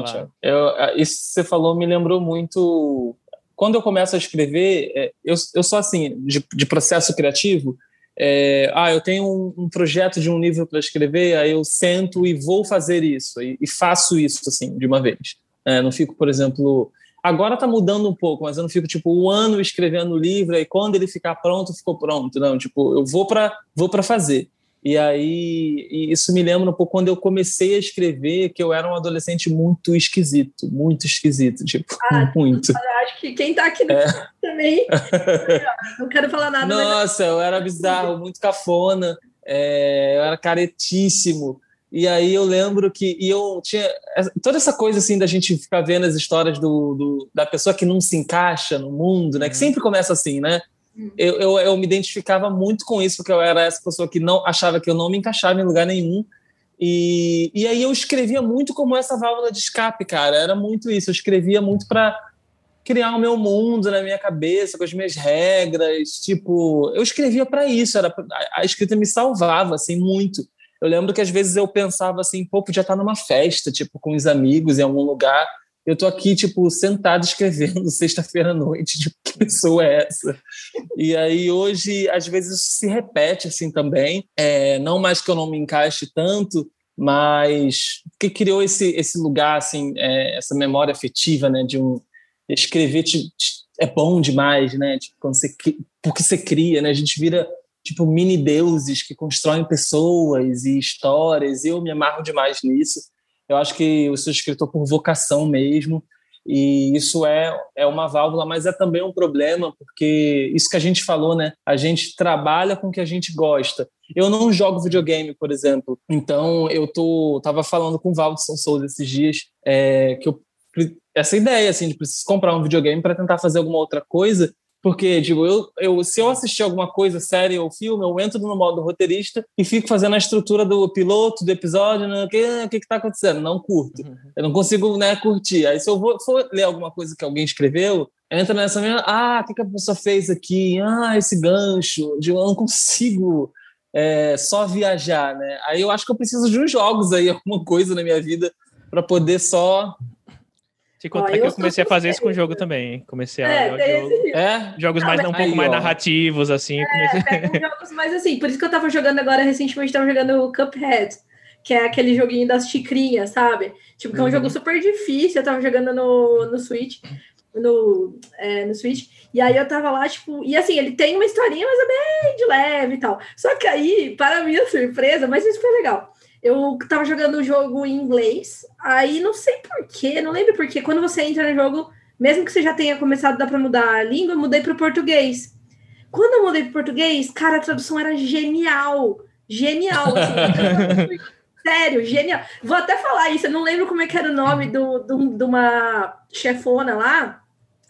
a- isso que você falou me lembrou muito. Quando eu começo a escrever, é, eu, eu sou assim, de, de processo criativo. É, ah, eu tenho um, um projeto de um livro para escrever, aí eu sento e vou fazer isso, e, e faço isso, assim, de uma vez. É, não fico, por exemplo. Agora tá mudando um pouco, mas eu não fico, tipo, um ano escrevendo o livro, e quando ele ficar pronto, ficou pronto. Não, tipo, eu vou para vou para fazer. E aí, e isso me lembra um pouco quando eu comecei a escrever, que eu era um adolescente muito esquisito, muito esquisito, tipo, Ah, muito. Eu acho que quem tá aqui no também, não quero falar nada, mas Nossa, eu era bizarro, muito cafona, é, eu era caretíssimo. E aí eu lembro que e eu tinha toda essa coisa assim da gente ficar vendo as histórias do, do da pessoa que não se encaixa no mundo, né? Que Uhum. sempre começa assim, né? Uhum. Eu, eu, eu me identificava muito com isso, porque eu era essa pessoa que não achava que eu não me encaixava em lugar nenhum. E, e aí eu escrevia muito como essa válvula de escape, cara. Era muito isso. Eu escrevia muito para criar o meu mundo na minha cabeça, com as minhas regras. Tipo, eu escrevia para isso. Era a, a escrita me salvava, assim, muito. Eu lembro que às vezes eu pensava assim, pô, podia estar numa festa, tipo, com os amigos em algum lugar. Eu tô aqui, tipo, sentado escrevendo sexta-feira à noite. Tipo, que pessoa é essa? E aí hoje, às vezes, se repete assim também. É, não mais que eu não me encaixe tanto, mas que criou esse, esse lugar, assim, é, essa memória afetiva, né? De um escrever te- te- é bom demais, né? Tipo, quando você, porque você cria, né? A gente vira tipo mini deuses que constroem pessoas e histórias. Eu me amarro demais nisso. Eu acho que eu sou escritor por vocação mesmo. E isso é, é uma válvula, mas é também um problema, porque isso que a gente falou, né? A gente trabalha com o que a gente gosta. Eu não jogo videogame, por exemplo. Então, eu tô, tava falando com o Valdson Souza esses dias, é, que eu, essa ideia, assim, de preciso comprar um videogame para tentar fazer alguma outra coisa, porque, digo, eu, eu, se eu assistir alguma coisa, série ou filme, eu entro no modo roteirista e fico fazendo a estrutura do piloto, do episódio, né? o que o que está acontecendo? Não curto. Eu não consigo né, curtir. Aí, se eu vou, for ler alguma coisa que alguém escreveu, entra nessa mesma. Ah, o que, que a pessoa fez aqui? Ah, esse gancho. Digo, eu não consigo é, só viajar, né? Aí eu acho que eu preciso de uns jogos aí, alguma coisa na minha vida, para poder só. Te contar Ó, que eu eu comecei a fazer isso com o jogo também. hein? Comecei a É, jogar jogo- É? jogos Não, mais, mas- um pouco Aí, mais ó. narrativos, assim. comecei- pega uns jogos mais assim. Por isso que eu tava jogando agora, recentemente, tava jogando o Cuphead, que é aquele joguinho das xicrinhas, sabe? Tipo, que é um Uhum. jogo super difícil. Eu tava jogando no, no Switch. No, é, no Switch. E aí eu tava lá, tipo, e assim, ele tem uma historinha, mas é bem de leve e tal. Só que aí, para minha surpresa, mas isso foi legal. Eu tava jogando o jogo em inglês, aí não sei porquê, não lembro porquê, quando você entra no jogo, mesmo que você já tenha começado, dá pra mudar a língua, eu mudei pro português. Quando eu mudei pro português, cara, a tradução era genial. Genial. Assim, sério, genial. Vou até falar isso, eu não lembro como é que era o nome do, do, de uma chefona lá,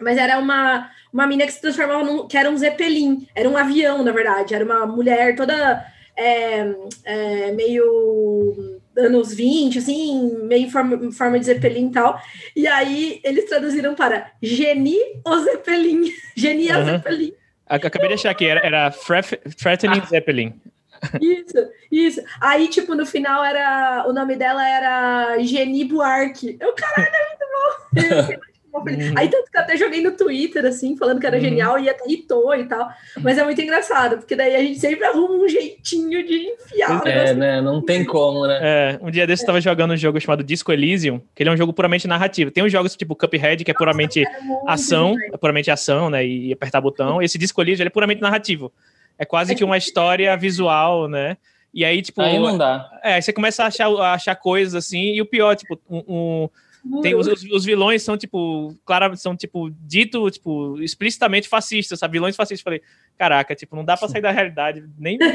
mas era uma, uma menina que se transformava num, que era um zeppelin, era um avião, na verdade, era uma mulher toda é, é, meio anos 20, assim, meio em forma, forma de Zeppelin e tal. E aí eles traduziram para Geni o Zeppelin. Geni uhum. Zeppelin. Acabei de achar aqui, era, era Threatening ah. Zeppelin. Isso, isso. Aí, tipo, no final era. O nome dela era Geni Buarque. Eu, caralho, é muito bom. Uhum. Aí tanto que eu até joguei no Twitter, assim, falando que era uhum. genial e até hitou e tal. Mas é muito engraçado, porque daí a gente sempre arruma um jeitinho de enfiar. É, né? Não tem como, né? É, um dia desse eu tava jogando um jogo chamado Disco Elysium, que ele é um jogo puramente narrativo. Tem uns jogos tipo Cuphead, que é puramente Nossa, ação, é puramente ação, né? E apertar botão. Esse Disco Elysium, ele é puramente narrativo. É quase é que uma história visual, né? E aí, tipo. Aí não dá. É, aí você começa a achar, a achar coisas assim, e o pior, tipo, um, um tem, os, os, vilões são, tipo, claro, são, tipo, dito, tipo, explicitamente fascistas, sabe? Vilões fascistas. Falei, caraca, tipo, não dá pra sair da realidade, nem...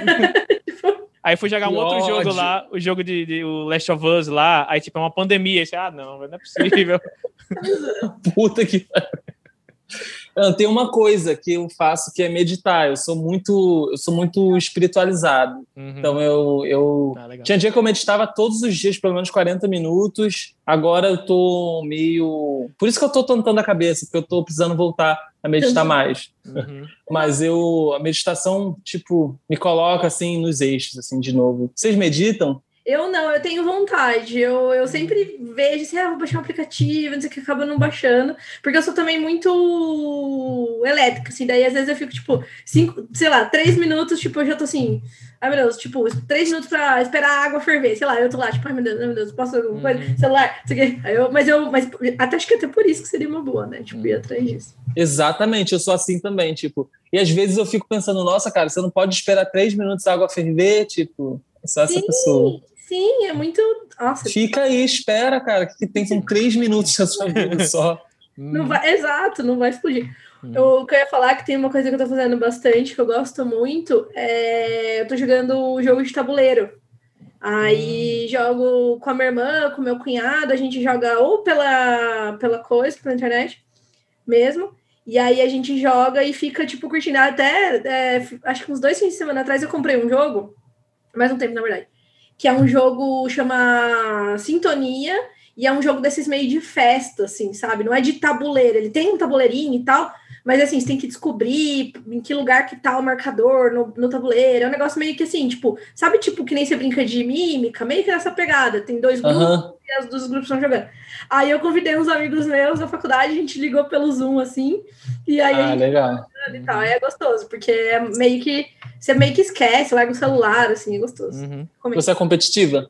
Aí fui jogar um outro ódio. jogo lá, o jogo de, de, o Last of Us lá, aí tipo, é uma pandemia. Aí, ah, não, não é possível. Puta que tem uma coisa que eu faço que é meditar. Eu sou muito, eu sou muito espiritualizado. Uhum. Então eu, eu ah, tinha dia que eu meditava todos os dias, pelo menos 40 minutos. Agora eu tô meio, por isso que eu tô tentando a cabeça, porque eu tô precisando voltar a meditar mais. Uhum. Mas eu a meditação tipo me coloca assim nos eixos assim de novo. Vocês meditam? Eu não, eu tenho vontade. Eu, eu sempre vejo assim, ah, vou baixar um aplicativo, não sei o que, acaba não baixando. Porque eu sou também muito elétrica, assim. Daí às vezes eu fico, tipo, cinco, sei lá, três minutos, tipo, eu já tô assim, ai meu Deus, tipo, três minutos pra esperar a água ferver. Sei lá, eu tô lá, tipo, ai meu Deus, ai meu Deus, posso alguma coisa? Uhum. Celular, não sei o que. Eu, mas eu, mas até acho que até por isso que seria uma boa, né? Tipo, ir atrás disso. Exatamente, eu sou assim também, tipo. E às vezes eu fico pensando, nossa, cara, você não pode esperar três minutos a água ferver, tipo. Só essa Sim. pessoa. Sim, é muito. Nossa. Fica aí, espera, cara, que tem com três minutos na sua vida só. Não vai, exato, não vai explodir. Hum. Eu, o que eu ia falar que tem uma coisa que eu tô fazendo bastante, que eu gosto muito, é. Eu tô jogando jogo de tabuleiro. Aí hum. jogo com a minha irmã, com meu cunhado, a gente joga ou pela, pela coisa, pela internet mesmo. E aí a gente joga e fica, tipo, curtindo. Até, é, acho que uns dois fins de semana atrás eu comprei um jogo, mais um tempo, na verdade que é um jogo chama Sintonia, e é um jogo desses meio de festa, assim, sabe? Não é de tabuleiro, ele tem um tabuleirinho e tal, mas assim, você tem que descobrir em que lugar que tá o marcador no, no tabuleiro. É um negócio meio que assim, tipo, sabe, tipo, que nem você brinca de mímica, meio que nessa pegada. Tem dois grupos uhum. e os dos grupos estão jogando. Aí eu convidei uns amigos meus da faculdade, a gente ligou pelo Zoom, assim, e aí ah, legal. e tal. é gostoso, porque é meio que. Você meio que esquece, larga o celular, assim, é gostoso. Uhum. Você é competitiva?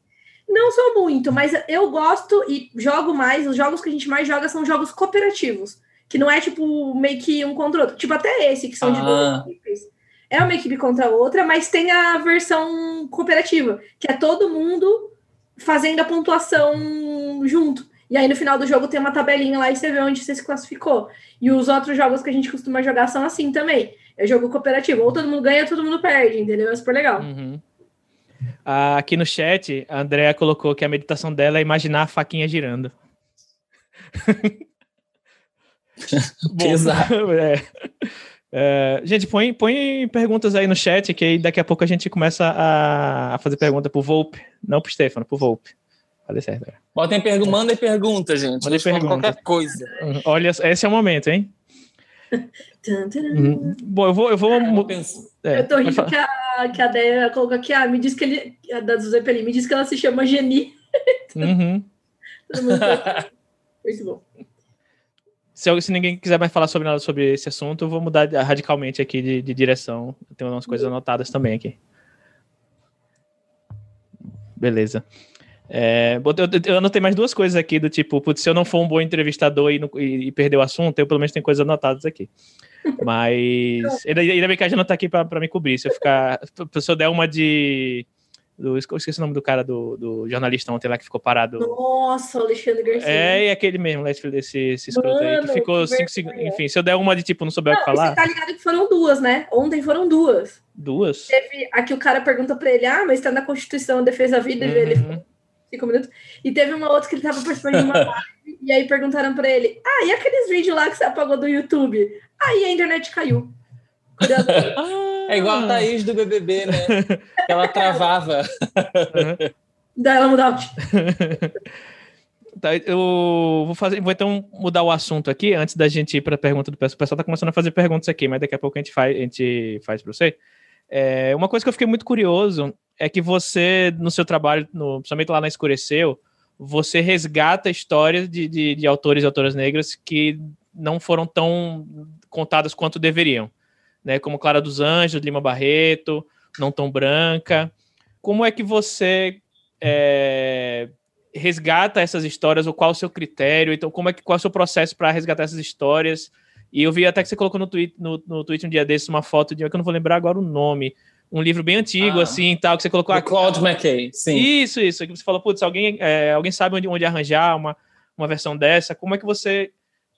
Não sou muito, mas eu gosto e jogo mais. Os jogos que a gente mais joga são jogos cooperativos que não é tipo meio que um contra o outro. Tipo, até esse, que são ah. de duas equipes. É uma equipe contra a outra, mas tem a versão cooperativa, que é todo mundo fazendo a pontuação junto. E aí no final do jogo tem uma tabelinha lá e você vê onde você se classificou. E os outros jogos que a gente costuma jogar são assim também. É jogo cooperativo. Ou todo mundo ganha, todo mundo perde, entendeu? É super legal. Uhum. Ah, aqui no chat, a Andrea colocou que a meditação dela é imaginar a faquinha girando. Pesado. É. É, gente, põe, põe perguntas aí no chat, que aí daqui a pouco a gente começa a, a fazer pergunta pro Volpe. Não pro Stefano, pro Volpe. Vai certo. Botem pergu mandem pergunta, gente. Mandem pergunta. qualquer coisa. Olha, esse é o momento, hein? Uhum. Bom, eu vou. Eu, vou... É, eu tô rindo que a, que a Deia colocou aqui, ah, me diz que ele. A da Zuzepeli, me diz que ela se chama Geni. Uhum. Muito bom. Se, se, ninguém quiser mais falar sobre nada sobre esse assunto, eu vou mudar radicalmente aqui de, de direção. Tem umas coisas anotadas também aqui. Beleza. É, eu, eu anotei mais duas coisas aqui, do tipo, putz, se eu não for um bom entrevistador e, e, e perder o assunto, eu pelo menos tenho coisas anotadas aqui. Mas ainda, ainda bem que a gente não tá aqui para me cobrir. Se eu ficar. Se eu der uma de Do, eu esqueci o nome do cara do, do jornalista ontem lá que ficou parado. Nossa, o Alexandre Garcia. É, e aquele mesmo, esse, esse, esse escroto aí, que ficou que cinco segundos. Enfim, se eu der uma de tipo, não souber o que Não, falar, você tá ligado que foram duas, né? Ontem foram duas. duas. Teve a que o cara pergunta pra ele, ah, mas tá na Constituição a defesa da vida, e ele Uhum. Cinco minutos. E teve uma outra que ele tava participando de uma live, e aí perguntaram pra ele, ah, e aqueles vídeos lá que você apagou do YouTube? Aí a internet caiu. É igual a Thaís do BBB, né? Que ela travava. Daí ela mudava. Tá, eu vou fazer, vou então mudar o assunto aqui antes da gente ir para a pergunta do pessoal. O pessoal tá começando a fazer perguntas aqui, mas daqui a pouco a gente faz, a gente faz para você. É, uma coisa que eu fiquei muito curioso é que você, no seu trabalho, no, principalmente lá na Escureceu, você resgata histórias de, de, de autores e autoras negras que não foram tão contadas quanto deveriam, né? Como Clara dos Anjos, Lima Barreto, Não Tão Branca. Como é que você é, resgata essas histórias, ou qual o seu critério? Então, como é que qual é o seu processo para resgatar essas histórias? E eu vi até que você colocou no tweet, no, no tweet um dia desses uma foto de que eu não vou lembrar agora o nome. Um livro bem antigo, Ah. assim, tal, que você colocou O Claude McKay, sim. isso, isso. Que você falou, putz, alguém, é, alguém sabe onde, onde arranjar uma, uma versão dessa? Como é que você.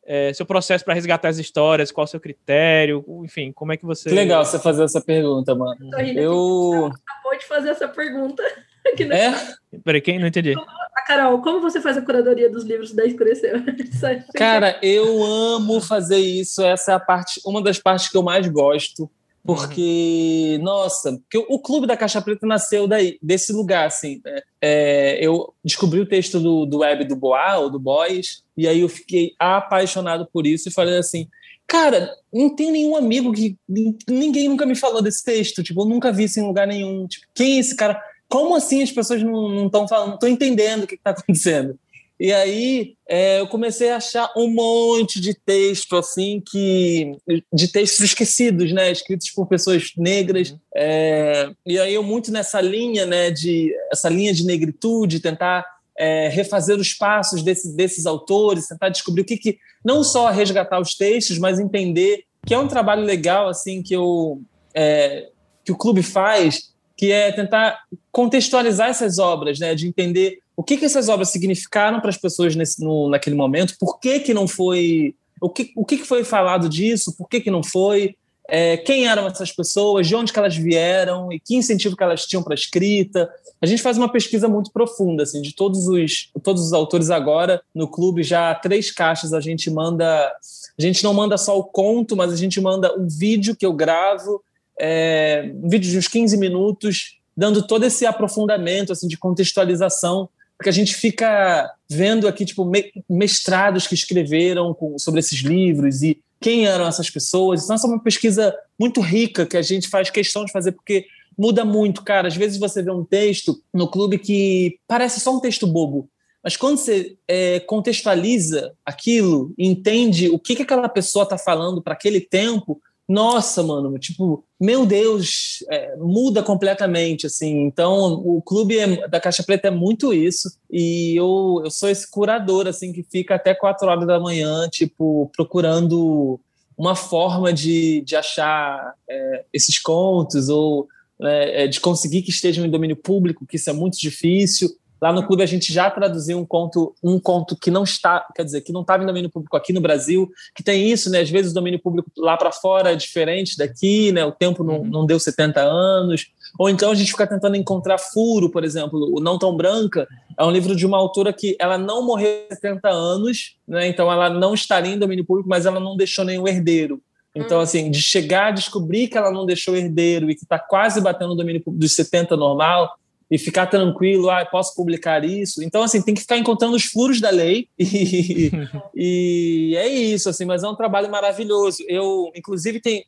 É, seu processo para resgatar as histórias, qual o seu critério? Enfim, como é que você. Que legal você fazer essa pergunta, mano. Tô rindo aqui, Eu. acabou de fazer essa pergunta. Aqui na... É? Peraí, quem? Não entendi. Ah, Carol, como você faz a curadoria dos livros da Escureceu? Só- Cara, eu amo fazer isso. Essa é a parte, uma das partes que eu mais gosto. Porque, nossa, porque o, o Clube da Caixa Preta nasceu daí, desse lugar, assim. né? É, eu descobri o texto do, do Web do Boa, ou do Boys, e aí eu fiquei apaixonado por isso e falei assim, cara, não tem nenhum amigo que... nin- Ninguém nunca me falou desse texto, tipo, eu nunca vi isso em lugar nenhum. Tipo, quem é esse cara? Como assim as pessoas não estão falando, não estão entendendo o que está acontecendo? E aí é, eu comecei a achar um monte de texto assim que de textos esquecidos, né, escritos por pessoas negras. É, e aí eu muito nessa linha, né, de essa linha de negritude, tentar é, refazer os passos desse, desses autores, tentar descobrir o que, que não só resgatar os textos, mas entender que é um trabalho legal assim que eu é, que o clube faz, que é tentar contextualizar essas obras, né, de entender o que, que essas obras significaram para as pessoas nesse, no, naquele momento, por que, que não foi. O que, o que, que foi falado disso, por que, que não foi, é, quem eram essas pessoas, de onde que elas vieram e que incentivo que elas tinham para a escrita. A gente faz uma pesquisa muito profunda, assim, de todos os, todos os autores agora no clube, já três caixas a gente manda. A gente não manda só o conto, mas a gente manda um vídeo que eu gravo, é, um vídeo de uns 15 minutos, dando todo esse aprofundamento assim, de contextualização porque a gente fica vendo aqui tipo me- mestrados que escreveram com- sobre esses livros e quem eram essas pessoas. Então, essa é uma pesquisa muito rica que a gente faz questão de fazer, porque muda muito, cara. Às vezes você vê um texto no clube que parece só um texto bobo, mas quando você é, contextualiza aquilo, entende o que, que aquela pessoa está falando para aquele tempo, nossa, mano, tipo, meu Deus, é, muda completamente, assim. Então, o clube é- da Caixa Preta é muito isso. E eu, eu sou esse curador, assim, que fica até quatro horas da manhã, tipo, procurando uma forma de, de achar é, esses contos ou né, é, de conseguir que estejam em domínio público, que isso é muito difícil. Lá no clube a gente já traduziu um conto, um conto que não está, quer dizer, que não estava em domínio público aqui no Brasil, que tem isso, né? Às vezes o domínio público lá para fora é diferente daqui, né? O tempo não, não deu 70 anos. Ou então a gente fica tentando encontrar furo, por exemplo, o Não Tão Branca é um livro de uma autora que ela não morreu há 70 anos, né? Então ela não estaria em domínio público, mas ela não deixou nenhum herdeiro. Então, assim, de chegar a descobrir que ela não deixou herdeiro e que está quase batendo no domínio público dos 70 normal, e ficar tranquilo, ah, posso publicar isso. Então, assim, tem que ficar encontrando os furos da lei e, e é isso, assim, mas é um trabalho maravilhoso. Eu, inclusive, tem,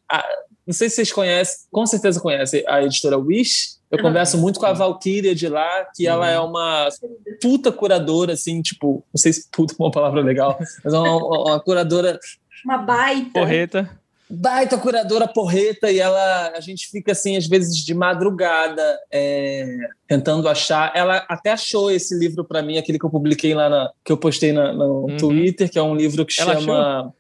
não sei se vocês conhecem, com certeza conhecem a editora Wish. Eu Uhum. converso muito com a Valkyria de lá, que ela é uma puta curadora, assim, tipo, não sei se puta é uma palavra legal, mas é uma, uma curadora Uma baita. Porreta. Baita curadora porreta e ela a gente fica assim às vezes de madrugada é, tentando achar ela até achou esse livro para mim aquele que eu publiquei lá na, que eu postei na, no Uhum. Twitter que é um livro que Ela chama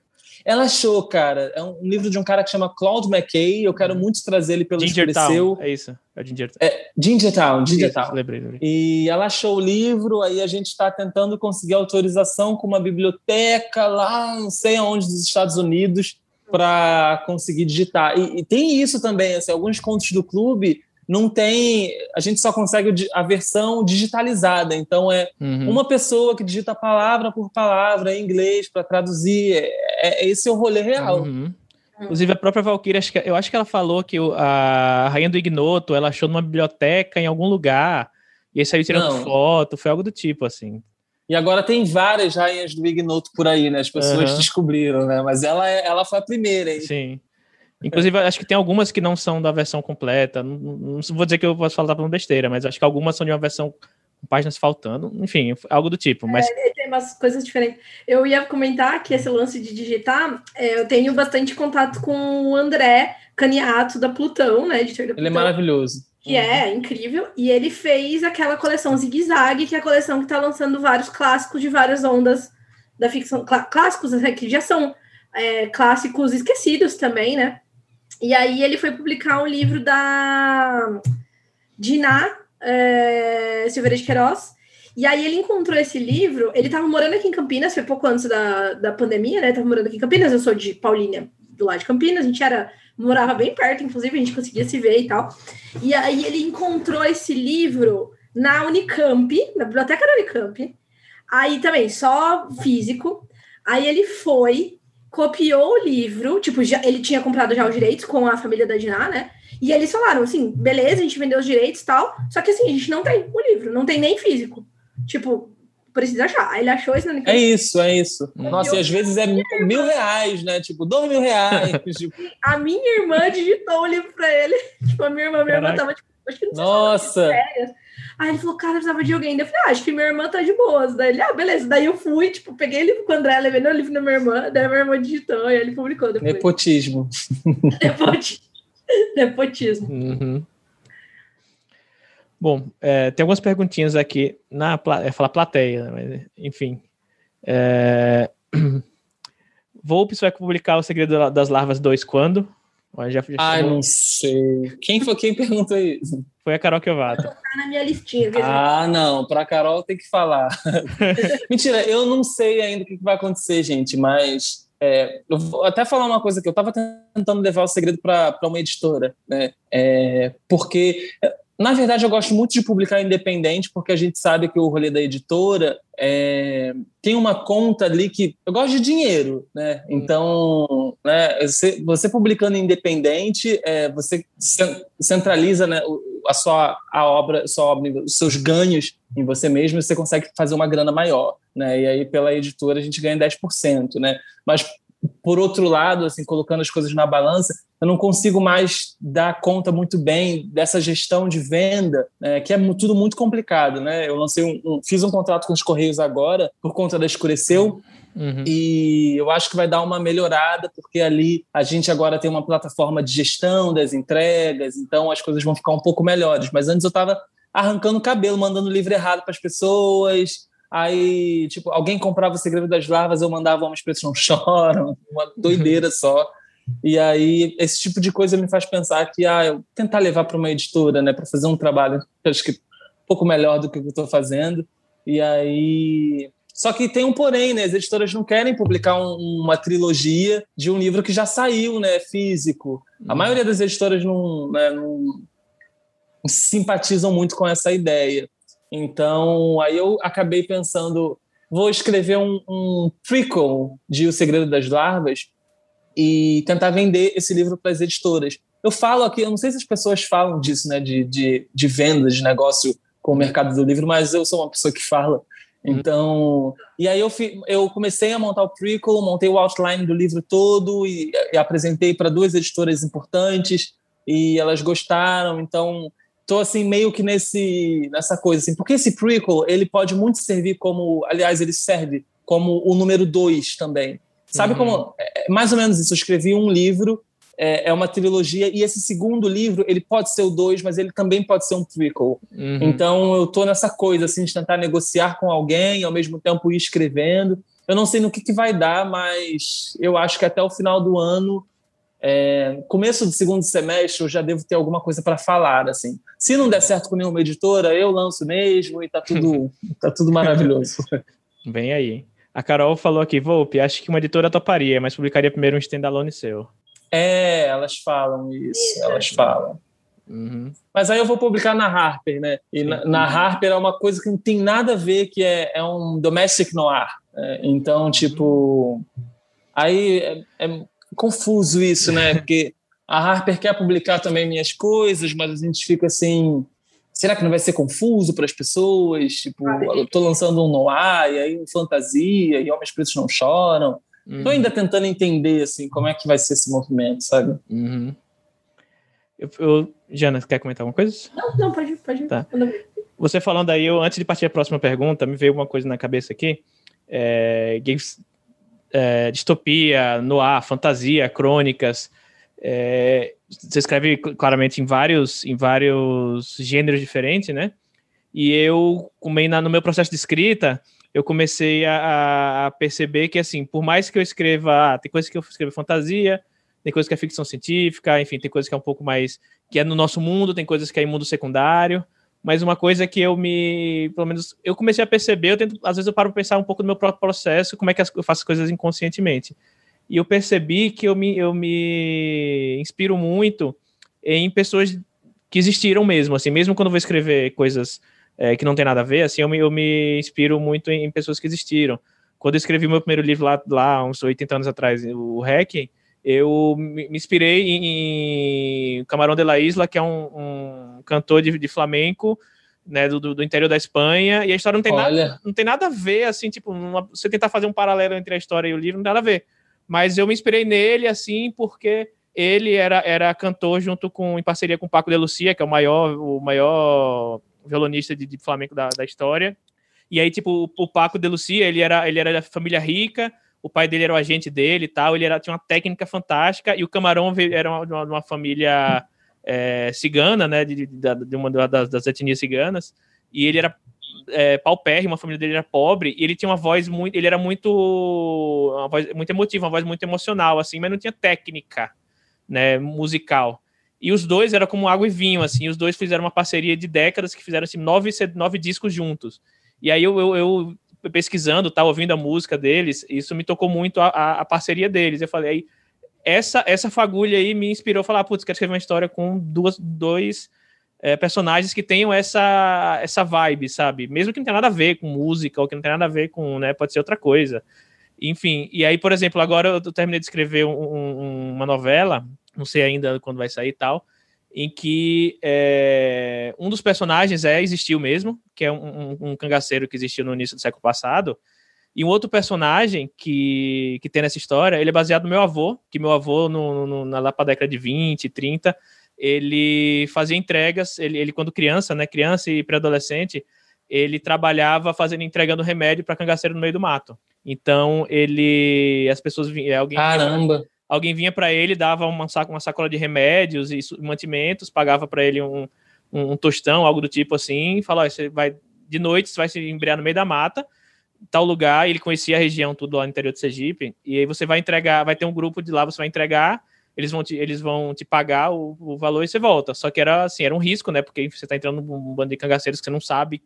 Ela achou, cara. É um livro de um cara que chama Claude McKay. Eu quero muito trazer ele pelo Ginger. Town, é isso. É Ginger Town. É, Ginger Town, Ginger Town. Lembrei, lembrei. E ela achou o livro, aí a gente está tentando conseguir autorização com uma biblioteca lá, não sei aonde, dos Estados Unidos, para conseguir digitar. E, e tem isso também, assim, alguns contos do clube não tem, a gente só consegue a versão digitalizada. Então é Uhum. uma pessoa que digita palavra por palavra em inglês para traduzir. É, é- esse é o rolê real. Uhum. Inclusive, a própria Valkyria, que- eu acho que ela falou que a Rainha do Ignoto, ela achou numa biblioteca em algum lugar, e aí saiu tirando Não. foto, foi algo do tipo, assim. E agora tem várias rainhas do Ignoto por aí, né? As pessoas Aham. descobriram, né? Mas ela, é- ela foi a primeira, hein? Sim. Inclusive, acho que tem algumas que não são da versão completa. Não, não vou dizer que eu posso falar falando besteira, mas acho que algumas são de uma versão com páginas faltando. Enfim, algo do tipo. Mas Tem umas coisas diferentes. Eu ia comentar que esse lance de digitar, é, eu tenho bastante contato com o André Caniato da Plutão, né? Editor da Ele é Plutão. maravilhoso. que é incrível, e ele fez aquela coleção Zig Zag, que é a coleção que está lançando vários clássicos de várias ondas da ficção, clá- clássicos né, que já são é, clássicos esquecidos também, né? E aí ele foi publicar um livro da Diná é, Silveira de Queiroz, e aí ele encontrou esse livro, ele estava morando aqui em Campinas, foi pouco antes da, da pandemia, né? Tava morando aqui em Campinas, eu sou de Paulínia, do lado de Campinas, a gente era, morava bem perto, inclusive a gente conseguia se ver e tal. E aí ele encontrou esse livro na Unicamp, na biblioteca da Unicamp. Aí também, só físico. Aí ele foi, copiou o livro, tipo, já, ele tinha comprado já os direitos com a família da Diná, né? E eles falaram assim: beleza, a gente vendeu os direitos e tal. Só que assim, a gente não tem o livro, não tem nem físico. Tipo, precisa achar. Aí ele achou isso na. É isso, é isso. Nossa, e às vezes é mil, mil reais, né? Tipo, dois mil reais. tipo, A minha irmã digitou o livro pra ele. Tipo, a minha irmã, minha irmã Caraca. tava, tipo, acho que não sei nossa. Aí ele falou, cara, eu precisava de alguém. Daí Eu falei, ah, acho que minha irmã tá de boas. Daí ele, ah, beleza. Daí eu fui, tipo, peguei o livro com o André, levei no livro da minha irmã, daí a minha irmã digitou e ele publicou depois. Nepotismo. Nepoti- Nepotismo. Uhum. Bom, é, tem algumas perguntinhas aqui na é falar plateia, né, mas enfim. É... Volpes vai publicar o Segredo das Larvas 2 quando? Ó, Já, já Ai, não sei. Quem foi quem perguntou isso? Foi a Carol Kiovato. Tá na minha listinha. Ah, não. Pra Carol tem que falar. Mentira, eu não sei ainda o que que vai acontecer, gente, mas é, eu vou até falar uma coisa que eu estava tentando levar o segredo para uma editora, né? É, porque, na verdade, eu gosto muito de publicar independente, porque a gente sabe que o rolê da editora é, tem uma conta ali que eu gosto de dinheiro, né? Então, né, você, você publicando independente, é, você cen- centraliza né, a sua a obra, a sua obra, os seus ganhos em você mesmo, e você consegue fazer uma grana maior, né? E aí pela editora a gente ganha 10%, né? Mas por outro lado, assim, colocando as coisas na balança, eu não consigo mais dar conta muito bem dessa gestão de venda, né, que é tudo muito complicado, né? Eu lancei um, um- fiz um contrato com os Correios agora por conta da Escureceu, Uhum. e eu acho que vai dar uma melhorada, porque ali a gente agora tem uma plataforma de gestão das entregas, então as coisas vão ficar um pouco melhores. Mas antes eu estava arrancando o cabelo, mandando livro errado para as pessoas. Aí, tipo, alguém comprava o Segredo das Larvas, eu mandava uma expressão choram, uma doideira só. E aí, esse tipo de coisa me faz pensar que, ah, eu tentar levar para uma editora, né, para fazer um trabalho, acho que um pouco melhor do que eu estou fazendo. E aí, só que tem um porém, né? As editoras não querem publicar um- uma trilogia de um livro que já saiu, né? Físico. A maioria das editoras não, né, não simpatizam muito com essa ideia. Então, aí eu acabei pensando, vou escrever um, um prequel de O Segredo das Larvas e tentar vender esse livro para as editoras. Eu falo aqui, eu não sei se as pessoas falam disso, né? De, de, de vendas, de negócio com o mercado do livro, mas eu sou uma pessoa que fala. Então, e aí eu, fi, eu comecei a montar o prequel, montei o outline do livro todo e, e apresentei para duas editoras importantes e elas gostaram. Então, tô assim meio que nesse nessa coisa assim, porque esse prequel, ele pode muito servir como, aliás, ele serve como o número dois também. Sabe Uhum. como é mais ou menos isso, eu escrevi um livro é, é uma trilogia e esse segundo livro ele pode ser o dois, mas ele também pode ser um prequel. Uhum. Então eu tô nessa coisa assim de tentar negociar com alguém, ao mesmo tempo ir escrevendo. Eu não sei no que, que vai dar, mas eu acho que até o final do ano, é, começo do segundo semestre, eu já devo ter alguma coisa para falar. assim. Se não der certo com nenhuma editora, eu lanço mesmo e tá tudo, tá tudo maravilhoso. Vem aí. A Carol falou aqui, Volpe, acho que uma editora toparia, mas publicaria primeiro um standalone seu. É, elas falam isso, elas falam. Uhum. Mas aí eu vou publicar na Harper, né? E na, na, Harper é uma coisa que não tem nada a ver, que é, é um domestic noir. É, então, tipo, aí é, é, confuso isso, né? Porque a Harper quer publicar também minhas coisas, mas a gente fica assim, será que não vai ser confuso para as pessoas? Tipo, eu tô lançando um noir, e aí um fantasia, e homens pretos não choram. Uhum. Tô ainda tentando entender, assim, como é que vai ser esse movimento, sabe? Uhum. Eu, eu, Jana, quer comentar alguma coisa? Não, não, pode, pode. Tá. Você falando aí, eu, antes de partir a próxima pergunta, me veio uma coisa na cabeça aqui. É, é, distopia, noir, fantasia, crônicas. É, você escreve claramente em vários, em vários gêneros diferentes, né? E eu, no meu processo de escrita, eu comecei a, a, perceber que, assim, por mais que eu escreva, ah, tem coisas que eu escrevo fantasia, tem coisas que é ficção científica, enfim, tem coisas que é um pouco mais, que é no nosso mundo, tem coisas que é em mundo secundário, mas uma coisa que eu me, pelo menos, eu comecei a perceber, eu tento, às vezes eu paro para pensar um pouco no meu próprio processo, como é que eu faço as coisas inconscientemente. E eu percebi que eu me, eu me inspiro muito em pessoas que existiram mesmo, assim, mesmo quando eu vou escrever coisas é, que não tem nada a ver, assim, eu me, eu me inspiro muito em, em pessoas que existiram. Quando eu escrevi meu primeiro livro lá, lá uns 80 anos atrás, o Hacking, eu me inspirei em Camarão de la Isla, que é um, um cantor de, de flamenco, né, do, do, interior da Espanha, e a história não tem, nada, não tem nada a ver, assim, tipo, uma, você tentar fazer um paralelo entre a história e o livro, não tem nada a ver. Mas eu me inspirei nele, assim, porque ele era, era cantor junto com, em parceria com o Paco de Lucia, que é o maior, o maior violonista de, de flamenco da, da história. E aí, tipo, o, o Paco de Lucia, ele era, ele era da família rica, o pai dele era o agente dele e tal, ele era, tinha uma técnica fantástica, e o Camarão era uma, uma, uma família é, cigana, né, de, de, de uma das, das, etnias ciganas, e ele era é, paupérrimo, a família dele era pobre, e ele tinha uma voz muito, ele era muito, uma voz muito emotiva, uma voz muito emocional, assim, mas não tinha técnica, né, musical. E os dois era como água e vinho, assim. Os dois fizeram uma parceria de décadas que fizeram assim, nove, nove discos juntos. E aí eu, eu, eu pesquisando, tá, ouvindo a música deles, isso me tocou muito a, a, a parceria deles. Eu falei, aí, essa, essa fagulha aí me inspirou a falar, putz, quero escrever uma história com duas, dois é, personagens que tenham essa, essa vibe, sabe? Mesmo que não tenha nada a ver com música, ou que não tenha nada a ver com, né, pode ser outra coisa. Enfim, e aí, por exemplo, agora eu terminei de escrever um, um, uma novela não sei ainda quando vai sair e tal, em que é, um dos personagens é existiu mesmo, que é um, um, um, cangaceiro que existiu no início do século passado, e um outro personagem que, que tem nessa história, ele é baseado no meu avô, que meu avô, no, no, na, lá para década de 20, 30, ele fazia entregas, ele, ele quando criança, né, criança e pré-adolescente, ele trabalhava fazendo, entregando remédio para cangaceiro no meio do mato. Então, ele, as pessoas, alguém... Caramba! Alguém vinha para ele, dava uma, saco, uma sacola de remédios e mantimentos, pagava para ele um, um, um, tostão, algo do tipo assim, e falava: você vai de noite, você vai se embriar no meio da mata, tal lugar, ele conhecia a região tudo lá no interior de Sergipe, e aí você vai entregar, vai ter um grupo de lá, você vai entregar, eles vão te, eles vão te pagar o, o valor e você volta. Só que era assim, era um risco, né? Porque você está entrando num bando de cangaceiros que você não sabe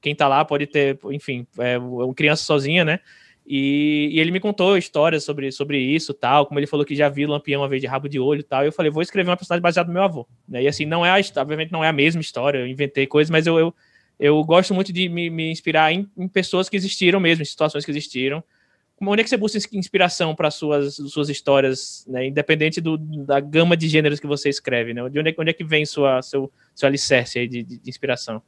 quem está lá, pode ter, enfim, é, uma criança sozinha, né? E, e, ele me contou histórias sobre, sobre isso tal, como ele falou que já viu Lampião uma vez de rabo de olho tal. E eu falei, vou escrever uma personagem baseada no meu avô. Né? E assim, não é a, obviamente não é a mesma história, eu inventei coisas, mas eu, eu, eu gosto muito de me, me inspirar em, em, pessoas que existiram mesmo, em situações que existiram. Onde é que você busca inspiração para suas, suas histórias, né? independente do, da gama de gêneros que você escreve? Né? De onde é, onde é que vem sua, seu, seu alicerce de, de, de inspiração?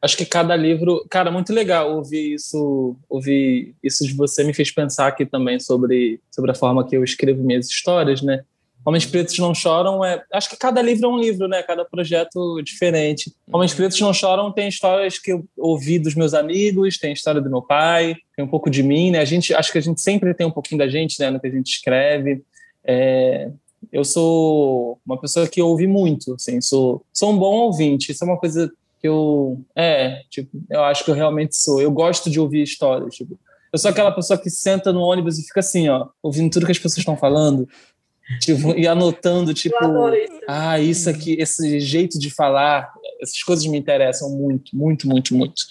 Acho que cada livro, cara, muito legal ouvir isso, ouvir isso de você me fez pensar aqui também sobre sobre a forma que eu escrevo minhas histórias, né? Homens Pretos Não Choram é. Acho que cada livro é um livro, né? Cada projeto diferente. Homens Pretos Não Choram tem histórias que eu ouvi dos meus amigos, tem a história do meu pai, tem um pouco de mim, né? A gente, acho que a gente sempre tem um pouquinho da gente, né? No que a gente escreve. É, eu sou uma pessoa que ouve muito, assim, sou, sou um bom ouvinte. Isso é uma coisa que eu é tipo eu acho que eu realmente sou eu gosto de ouvir histórias tipo Eu sou aquela pessoa que senta no ônibus e fica assim, ó, ouvindo tudo que as pessoas estão falando. Tipo, e anotando, tipo, isso. ah, isso aqui, esse jeito de falar, essas coisas me interessam muito, muito, muito, muito.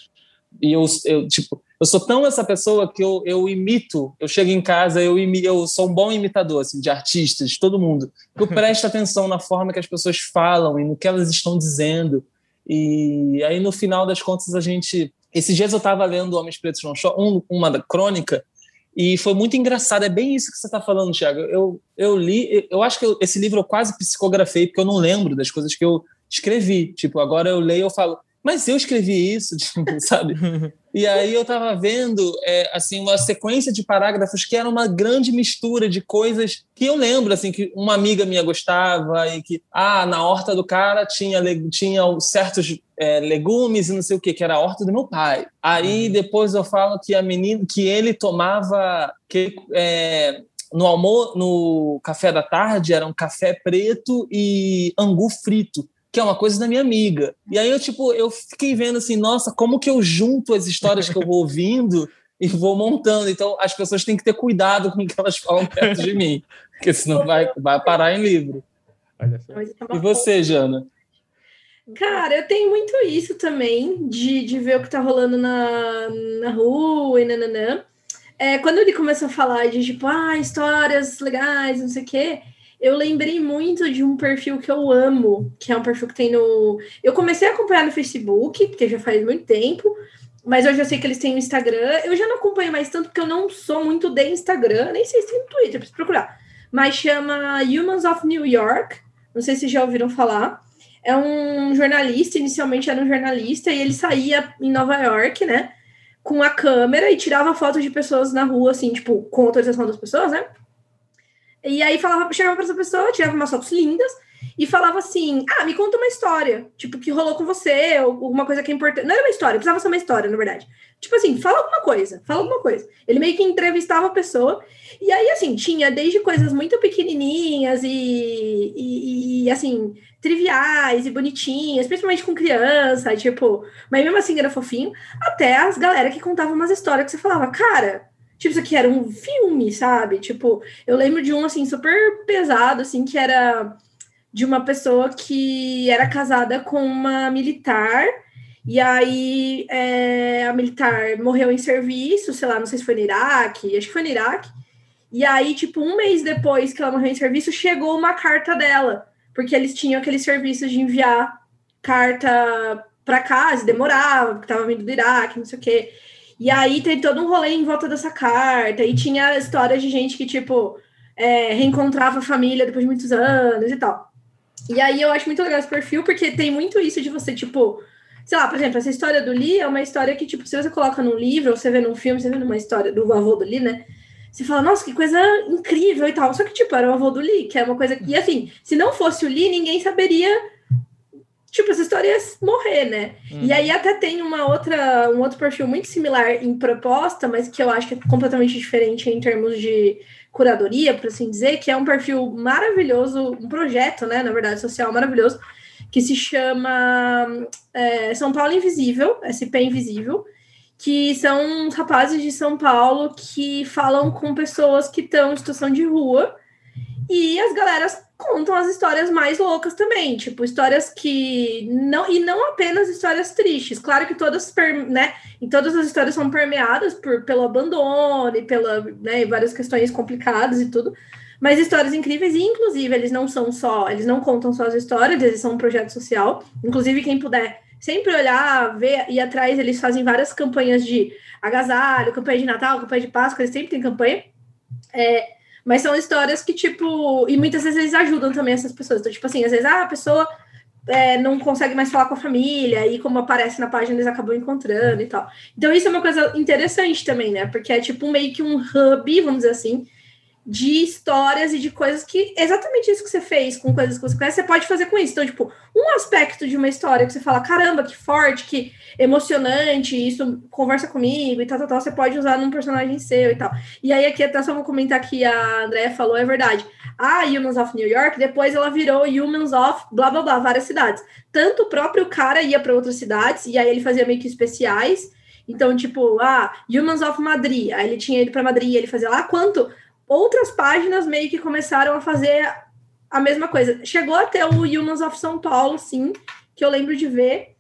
E eu, eu tipo, eu sou tão essa pessoa que eu, eu imito, eu chego em casa, eu, imi, eu sou um bom imitador, assim, de artistas, de todo mundo. Eu presto atenção na forma que as pessoas falam e no que elas estão dizendo. E aí, no final das contas, a gente... Esses dias eu estava lendo Homens Pretos no Show, um, uma crônica, e foi muito engraçado. É bem isso que você está falando, Thiago. Eu, eu li, eu acho que eu, esse livro eu quase psicografei, porque eu não lembro das coisas que eu escrevi. Tipo, agora eu leio e eu falo, mas eu escrevi isso, tipo, sabe? E aí eu estava vendo é, assim uma sequência de parágrafos que era uma grande mistura de coisas que eu lembro assim que uma amiga minha gostava e que ah na horta do cara tinha tinha certos é, legumes e não sei o que que era a horta do meu pai. Aí uhum. depois eu falo que a menina que ele tomava que é, no almoço, no café da tarde era um café preto e angu frito que é uma coisa da minha amiga. E aí eu, tipo, eu fiquei vendo assim, nossa, como que eu junto as histórias que eu vou ouvindo e vou montando. Então, as pessoas têm que ter cuidado com o que elas falam perto de mim, porque senão vai, vai parar em livro. E você, Jana? Cara, eu tenho muito isso também, de, de ver o que tá rolando na, na rua e nananã. É, quando ele começou a falar de, tipo, ah, histórias legais, não sei o quê, eu lembrei muito de um perfil que eu amo, que é um perfil que tem no. Eu comecei a acompanhar no Facebook, porque já faz muito tempo, mas hoje eu sei que eles têm no Instagram. Eu já não acompanho mais tanto, porque eu não sou muito de Instagram, nem sei se tem no Twitter, preciso procurar. Mas chama Humans of New York. Não sei se já ouviram falar. É um jornalista, inicialmente era um jornalista, e ele saía em Nova York, né? Com a câmera e tirava fotos de pessoas na rua, assim, tipo, com autorização das pessoas, né? E aí falava, chegava para essa pessoa, tirava umas fotos lindas e falava assim: Ah, me conta uma história, tipo, que rolou com você, ou alguma coisa que é importante. Não era uma história, precisava ser uma história, na verdade. Tipo assim, fala alguma coisa, fala alguma coisa. Ele meio que entrevistava a pessoa, e aí, assim, tinha desde coisas muito pequenininhas e, e, e assim, triviais e bonitinhas, principalmente com criança, tipo, mas mesmo assim era fofinho, até as galera que contavam umas histórias que você falava, cara Tipo, isso aqui era um filme, sabe? Tipo, eu lembro de um, assim, super pesado, assim, que era de uma pessoa que era casada com uma militar, e aí é, a militar morreu em serviço, sei lá, não sei se foi no Iraque, acho que foi no Iraque. E aí, tipo, um mês depois que ela morreu em serviço, chegou uma carta dela, porque eles tinham aquele serviço de enviar carta para casa, demorava, porque tava vindo do Iraque, não sei o quê. E aí tem todo um rolê em volta dessa carta, e tinha histórias de gente que, tipo, é, reencontrava a família depois de muitos anos e tal. E aí eu acho muito legal esse perfil, porque tem muito isso de você, tipo, sei lá, por exemplo, essa história do Lee é uma história que, tipo, se você coloca num livro, ou você vê num filme, você vê numa história do avô do Lee, né? Você fala, nossa, que coisa incrível e tal. Só que, tipo, era o avô do Lee, que é uma coisa que, assim, se não fosse o Lee, ninguém saberia tipo, essa história ia morrer, né? Uhum. E aí até tem uma outra, um outro perfil muito similar em proposta, mas que eu acho que é completamente diferente em termos de curadoria, por assim dizer, que é um perfil maravilhoso, um projeto, né, na verdade, social maravilhoso, que se chama é, São Paulo Invisível, SP Invisível, que são rapazes de São Paulo que falam com pessoas que estão em situação de rua e as galeras contam as histórias mais loucas também, tipo, histórias que não e não apenas histórias tristes. Claro que todas, né, e todas as histórias são permeadas por pelo abandono e pela, né, várias questões complicadas e tudo. Mas histórias incríveis e inclusive eles não são só, eles não contam só as histórias, eles são um projeto social. Inclusive quem puder sempre olhar, ver e atrás, eles fazem várias campanhas de agasalho, campanha de Natal, campanha de Páscoa, eles sempre têm campanha. É, mas são histórias que, tipo, e muitas vezes eles ajudam também essas pessoas. Então, tipo assim, às vezes ah, a pessoa é, não consegue mais falar com a família, e como aparece na página, eles acabam encontrando e tal. Então, isso é uma coisa interessante também, né? Porque é tipo meio que um hub, vamos dizer assim, de histórias e de coisas que exatamente isso que você fez com coisas que você conhece, você pode fazer com isso. Então, tipo, um aspecto de uma história que você fala, caramba, que forte, que emocionante, isso conversa comigo e tal, tal, tal, você pode usar num personagem seu e tal. E aí, aqui até só vou comentar que a Andrea falou, é verdade. A Humans of New York, depois ela virou Humans of blá blá blá, várias cidades. Tanto o próprio cara ia para outras cidades, e aí ele fazia meio que especiais Então, tipo, ah, Humans of Madrid. Aí ele tinha ido para Madrid, ele fazia lá quanto outras páginas meio que começaram a fazer a mesma coisa. Chegou até o Humans of São Paulo, sim, que eu lembro de ver,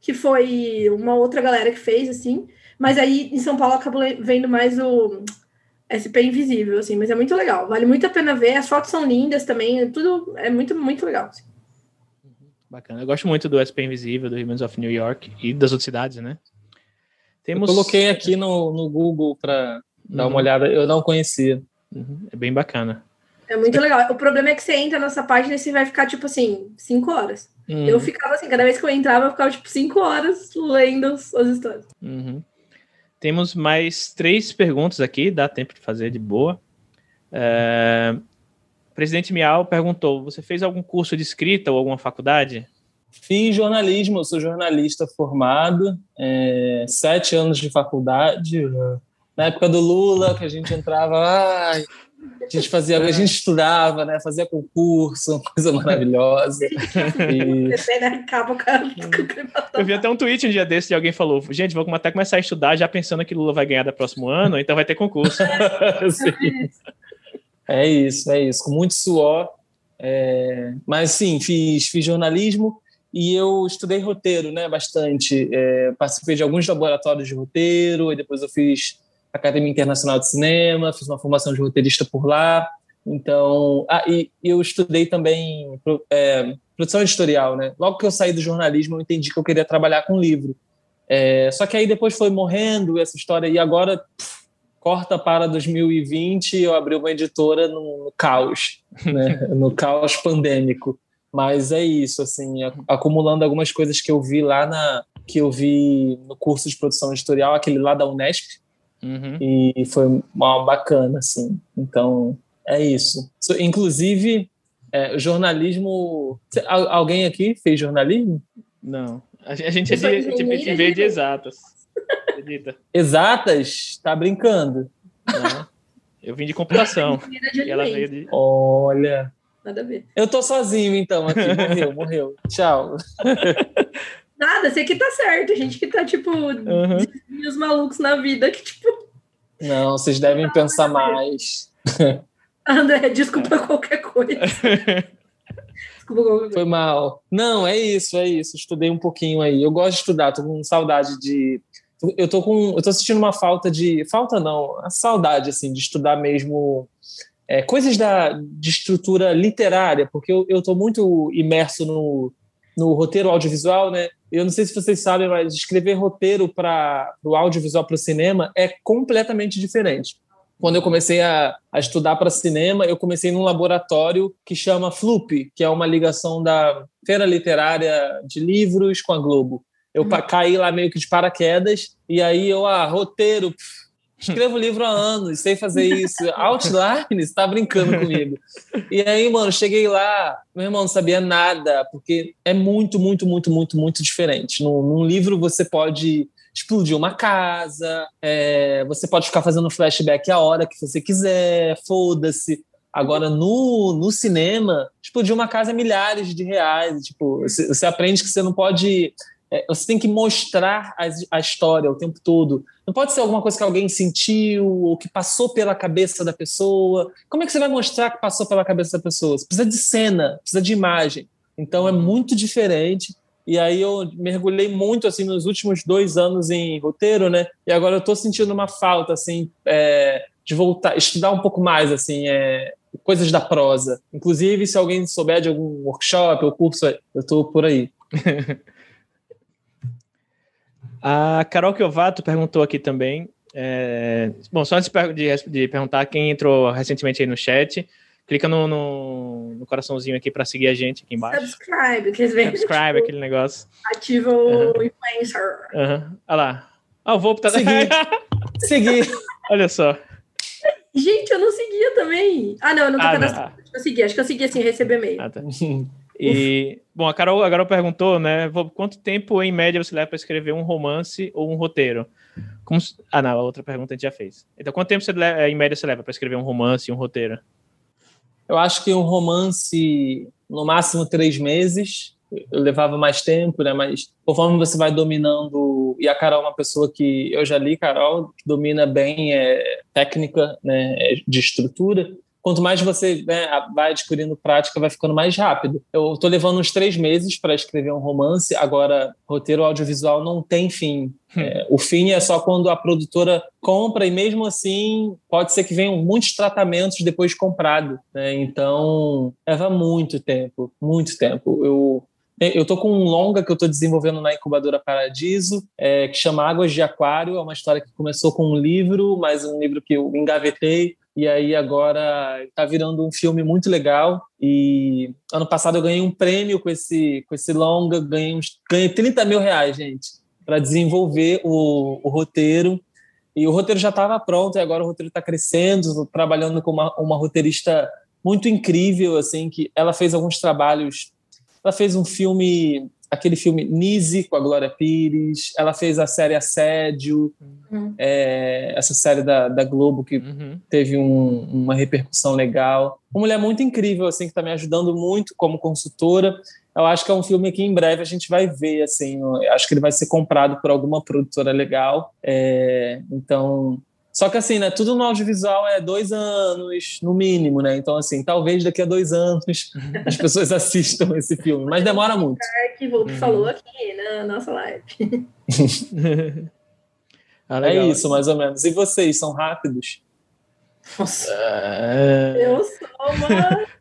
que foi uma outra galera que fez, assim. Mas aí em São Paulo acabou vendo mais o SP Invisível, assim, mas é muito legal. Vale muito a pena ver. As fotos são lindas também, é tudo é muito, muito legal. Assim. Bacana. Eu gosto muito do SP Invisível, do Humans of New York e das outras cidades, né? Temos... Eu coloquei aqui no, no Google para dar uhum. uma olhada, eu não conhecia. Uhum. É bem bacana. É muito legal. O problema é que você entra nessa página e você vai ficar, tipo assim, cinco horas. Uhum. Eu ficava assim, cada vez que eu entrava, eu ficava, tipo, cinco horas lendo as histórias. Uhum. Temos mais três perguntas aqui, dá tempo de fazer de boa. É... O presidente Miau perguntou: você fez algum curso de escrita ou alguma faculdade? Fiz jornalismo, eu sou jornalista formado, é, sete anos de faculdade. Na época do Lula, que a gente entrava, ai, a gente fazia, a gente estudava, né? Fazia concurso, uma coisa maravilhosa. E... Eu vi até um tweet um dia desse de alguém falou: gente, vou até começar a estudar já pensando que Lula vai ganhar no próximo ano, então vai ter concurso. é isso, é isso, com muito suor. É... Mas sim, fiz, fiz jornalismo e eu estudei roteiro, né? Bastante. É... participei de alguns laboratórios de roteiro, e depois eu fiz Academia Internacional de Cinema, fiz uma formação de roteirista por lá. Então, ah, e eu estudei também é, produção editorial, né? Logo que eu saí do jornalismo, eu entendi que eu queria trabalhar com livro. É, só que aí depois foi morrendo essa história e agora pff, corta para 2020 eu abri uma editora no, no caos, né? no caos pandêmico. Mas é isso, assim, acumulando algumas coisas que eu vi lá na que eu vi no curso de produção editorial, aquele lá da Unesp, Uhum. E foi uma bacana, assim. Então, é isso. Inclusive, é, jornalismo. Alguém aqui fez jornalismo? Não. A gente é de, de, de, veio de exatas. Acredita? Exatas? Tá brincando. Não. Eu vim de computação. e ela veio de... Olha. Nada a ver. Eu tô sozinho, então, aqui. Morreu, morreu. Tchau. Nada, você que tá certo. A gente que tá, tipo, uhum. os malucos na vida que, tipo. Não, vocês devem pensar mais. André, desculpa qualquer coisa. desculpa qualquer coisa. Foi mal. Não, é isso, é isso. Estudei um pouquinho aí. Eu gosto de estudar, tô com saudade de. Eu tô com. Eu tô sentindo uma falta de. Falta não, a saudade, assim, de estudar mesmo. É, coisas da, de estrutura literária, porque eu, eu tô muito imerso no, no roteiro audiovisual, né? Eu não sei se vocês sabem, mas escrever roteiro para o audiovisual para o cinema é completamente diferente. Quando eu comecei a, a estudar para cinema, eu comecei num laboratório que chama FLUP, que é uma ligação da Feira Literária de Livros com a Globo. Eu uhum. caí lá meio que de paraquedas, e aí eu, ah, roteiro, Escrevo livro há anos, sei fazer isso. Outline, você tá brincando comigo. E aí, mano, cheguei lá, meu irmão não sabia nada, porque é muito, muito, muito, muito, muito diferente. Num, num livro você pode explodir uma casa, é, você pode ficar fazendo flashback a hora que você quiser, foda-se. Agora, no, no cinema, explodir uma casa é milhares de reais. Tipo, você, você aprende que você não pode é, você tem que mostrar a, a, história o tempo todo. Não pode ser alguma coisa que alguém sentiu ou que passou pela cabeça da pessoa. Como é que você vai mostrar que passou pela cabeça da pessoa? Você precisa de cena, precisa de imagem. Então é muito diferente. E aí eu mergulhei muito assim nos últimos dois anos em roteiro, né? E agora eu estou sentindo uma falta assim é, de voltar, estudar um pouco mais assim, é, coisas da prosa. Inclusive, se alguém souber de algum workshop ou curso, eu estou por aí. A Carol Kiovato perguntou aqui também. É... Bom, só antes de, de, perguntar, quem entrou recentemente aí no chat, clica no, no, no coraçãozinho aqui para seguir a gente aqui embaixo. Subscribe, que Subscribe, aquele negócio. Ativa o uhum. influencer. Uhum. Olha lá. Ah, o Volpe tá... Seguir. Seguir. Olha só. Gente, eu não seguia também. Ah, não, eu não tô ah, cadastrado. Eu segui, acho que eu segui assim, receber e-mail. Ah, tá. E, bom, a Carol, a Carol perguntou, né? Quanto tempo, em média, você leva para escrever um romance ou um roteiro? Como, ah, não, a outra pergunta a gente já fez. Então, quanto tempo, você leva, em média, você leva para escrever um romance e um roteiro? Eu acho que um romance, no máximo três meses. Eu levava mais tempo, né? Mas conforme você vai dominando e a Carol é uma pessoa que eu já li, Carol, que domina bem é, técnica né, de estrutura quanto mais você né, vai adquirindo prática, vai ficando mais rápido. Eu estou levando uns três meses para escrever um romance, agora, roteiro audiovisual não tem fim. Hum. É, o fim é só quando a produtora compra, e mesmo assim, pode ser que venham muitos tratamentos depois de comprado. Né? Então, leva muito tempo, muito tempo. Eu eu estou com um longa que eu estou desenvolvendo na incubadora Paradiso, é, que chama Águas de Aquário. É uma história que começou com um livro, mas um livro que eu engavetei e aí agora está virando um filme muito legal. E ano passado eu ganhei um prêmio com esse, com esse longa, ganhei, uns, ganhei 30 mil reais, gente, para desenvolver o, o roteiro. E o roteiro já estava pronto, e agora o roteiro está crescendo, trabalhando com uma, uma roteirista muito incrível, assim, que ela fez alguns trabalhos. Ela fez um filme aquele filme Nise com a Glória Pires, ela fez a série Assédio, uhum. é, essa série da, da Globo que uhum. teve um, uma repercussão legal. Uma mulher muito incrível, assim, que está me ajudando muito como consultora. Eu acho que é um filme que em breve a gente vai ver, assim, acho que ele vai ser comprado por alguma produtora legal. É, então, só que assim, né? Tudo no audiovisual é dois anos, no mínimo, né? Então, assim, talvez daqui a dois anos as pessoas assistam esse filme, mas demora muito. Que Volpe falou aqui na nossa live. ah, é isso, mais ou menos. E vocês são rápidos? Nossa. É... Eu sou uma.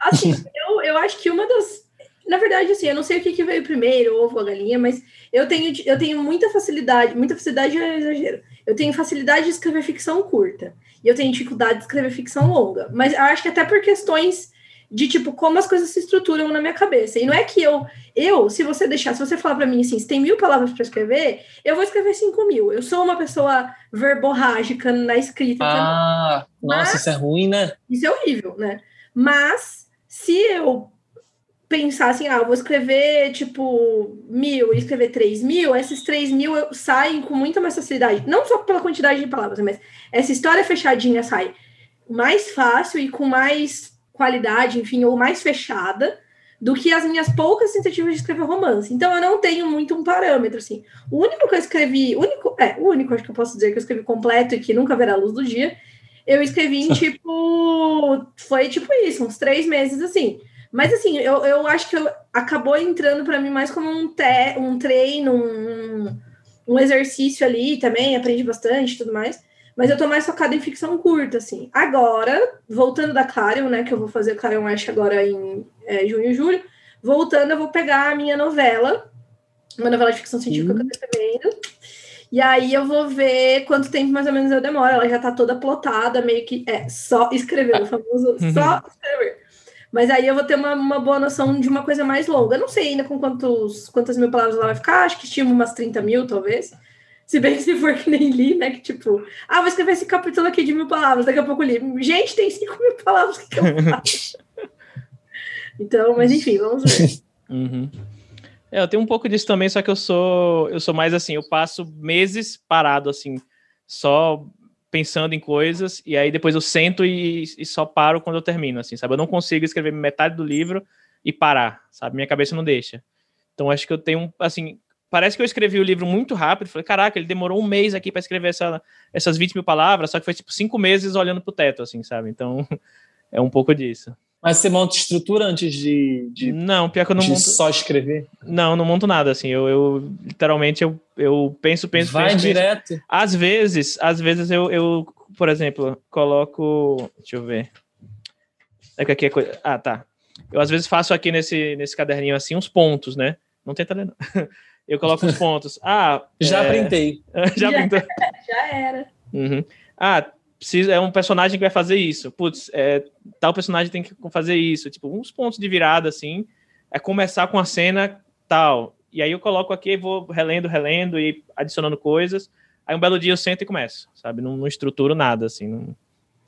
Assim, eu, eu acho que uma das. Na verdade, assim, eu não sei o que, que veio primeiro, o ovo ou a galinha, mas eu tenho, eu tenho muita facilidade, muita facilidade é exagero eu tenho facilidade de escrever ficção curta. E eu tenho dificuldade de escrever ficção longa. Mas eu acho que até por questões de tipo como as coisas se estruturam na minha cabeça. E não é que eu, eu, se você deixar, se você falar para mim assim, se tem mil palavras para escrever, eu vou escrever cinco mil. Eu sou uma pessoa verborrágica na escrita. Ah, nossa, isso é ruim, né? Isso é horrível, né? Mas se eu pensar assim, ah, eu vou escrever tipo mil e escrever três mil, esses três mil saem com muita mais facilidade. Não só pela quantidade de palavras, mas essa história fechadinha sai mais fácil e com mais qualidade, enfim, ou mais fechada do que as minhas poucas tentativas de escrever romance. Então eu não tenho muito um parâmetro assim. O único que eu escrevi, único, é, o único acho que eu posso dizer que eu escrevi completo e que nunca verá a luz do dia, eu escrevi em tipo, foi tipo isso, uns três meses assim. Mas assim, eu, eu acho que eu, acabou entrando para mim mais como um, te, um treino, um, um exercício ali também, aprendi bastante e tudo mais. Mas eu tô mais focada em ficção curta, assim. Agora, voltando da Clarion, né, que eu vou fazer Clarion Ash agora em é, junho e julho, voltando, eu vou pegar a minha novela, uma novela de ficção científica uhum. que eu tô escrevendo. E aí eu vou ver quanto tempo mais ou menos eu demoro. Ela já tá toda plotada, meio que é só escrever, o famoso só escrever. Mas aí eu vou ter uma, uma boa noção de uma coisa mais longa. Eu não sei ainda com quantos, quantas mil palavras ela vai ficar, acho que estimo umas 30 mil, talvez. Se bem que se for que nem li, né? Que tipo, ah, vou escrever esse capítulo aqui de mil palavras, daqui a pouco li. Gente, tem 5 mil palavras, que eu faço? então, mas enfim, vamos ver. Uhum. É, eu tenho um pouco disso também, só que eu sou eu sou mais assim, eu passo meses parado assim, só pensando em coisas, e aí depois eu sento e, e, só paro quando eu termino, assim, sabe? Eu não consigo escrever metade do livro e parar, sabe? Minha cabeça não deixa. Então acho que eu tenho, assim, parece que eu escrevi o livro muito rápido, falei, caraca, ele demorou um mês aqui para escrever essa, essas 20 mil palavras, só que foi tipo cinco meses olhando pro teto, assim, sabe? Então é um pouco disso. Mas você monta estrutura antes de, de não, pior que eu não monto só escrever? Não, não monto nada assim. Eu, eu literalmente eu, eu penso, penso, Vai penso, direto. Penso. Às vezes, às vezes eu, eu, por exemplo, coloco, deixa eu ver. É que aqui é coisa. Ah, tá. Eu às vezes faço aqui nesse nesse caderninho assim uns pontos, né? Não tenta ler não. Eu coloco uns pontos. Ah, já é... printei. já, já printou. Já era. Uhum. Ah, precisa, é um personagem que vai fazer isso. Putz, é, tal personagem tem que fazer isso. Tipo, uns pontos de virada, assim. É começar com a cena tal. E aí eu coloco aqui, vou relendo, relendo e adicionando coisas. Aí um belo dia eu sento e começo, sabe? Não, não estruturo nada, assim. Não...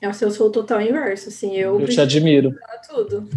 É, o seu sou total inverso, assim. Eu, eu te admiro. Tudo.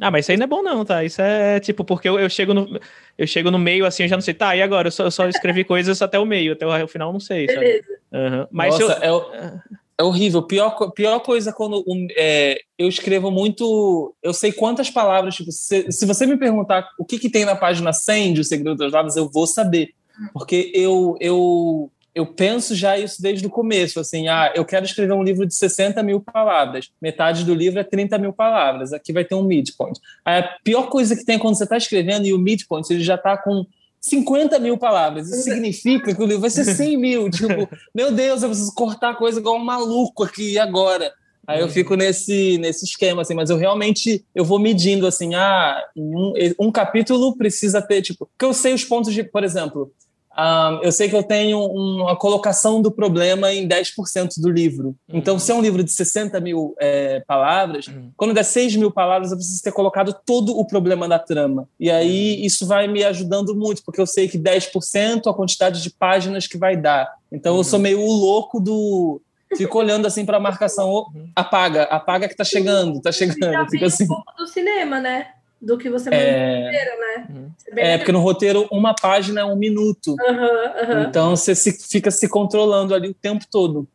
Ah, mas isso aí não é bom, não, tá? Isso é tipo, porque eu, eu, chego, no, eu chego no meio assim, eu já não sei, tá, e agora? Eu só, eu só escrevi coisas até o meio, até o, o final, não sei. Beleza. Uhum. Mas Nossa, eu, é, é horrível. Pior, pior coisa quando é, eu escrevo muito. Eu sei quantas palavras. Tipo, se, se você me perguntar o que, que tem na página 100 de O Segredo das Lavas, eu vou saber. Porque eu, eu, eu penso já isso desde o começo, assim, ah, eu quero escrever um livro de 60 mil palavras, metade do livro é 30 mil palavras, aqui vai ter um midpoint. A pior coisa que tem é quando você está escrevendo e o midpoint ele já está com 50 mil palavras. Isso significa que o livro vai ser 100 mil. Tipo, meu Deus, eu preciso cortar coisa igual um maluco aqui agora. Aí eu fico nesse, nesse esquema, assim, mas eu realmente eu vou medindo assim, ah, um, um capítulo precisa ter, tipo, porque eu sei os pontos de, por exemplo, um, eu sei que eu tenho uma colocação do problema em 10% do livro. Uhum. Então, se é um livro de 60 mil é, palavras, uhum. quando der 6 mil palavras, eu preciso ter colocado todo o problema da trama. E aí, uhum. isso vai me ajudando muito, porque eu sei que 10% a quantidade de páginas que vai dar. Então, eu sou uhum. meio o louco do. Fico olhando assim para a marcação, uhum. apaga, apaga que tá chegando, tá chegando. Fica assim. Um pouco do cinema, né? Do que você manda é... no roteiro, né? Uhum. É, porque no roteiro uma página é um minuto. Uhum, uhum. Então você se, fica se controlando ali o tempo todo.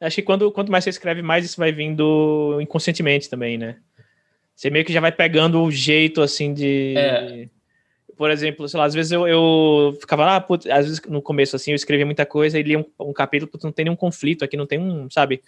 Acho que quando, quanto mais você escreve, mais isso vai vindo inconscientemente também, né? Você meio que já vai pegando o jeito, assim, de... É. Por exemplo, sei lá, às vezes eu, eu ficava lá, putz, às vezes no começo, assim, eu escrevia muita coisa e lia um, um capítulo, putz, não tem nenhum conflito aqui, não tem um, sabe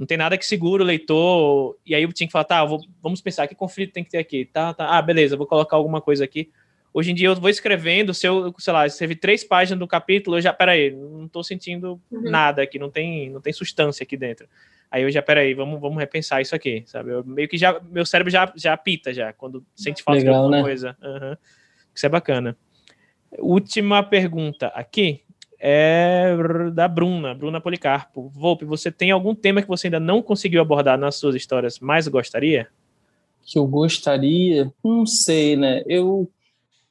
não tem nada que segure o leitor. E aí eu tinha que falar, tá, vou, vamos pensar que conflito tem que ter aqui. Tá, tá. Ah, beleza, vou colocar alguma coisa aqui. Hoje em dia eu vou escrevendo, se eu, sei lá, escrevi três páginas do capítulo, eu já, peraí, não tô sentindo uhum. nada aqui, não tem, não tem substância aqui dentro. Aí eu já, peraí, vamos, vamos repensar isso aqui, sabe? Eu, meio que já, meu cérebro já, já apita já, quando sente falta Legal, de alguma né? coisa. Uhum. Isso é bacana. Última pergunta aqui é da Bruna, Bruna Policarpo. Volpe, você tem algum tema que você ainda não conseguiu abordar nas suas histórias, mas gostaria? Que eu gostaria? Não sei, né? Eu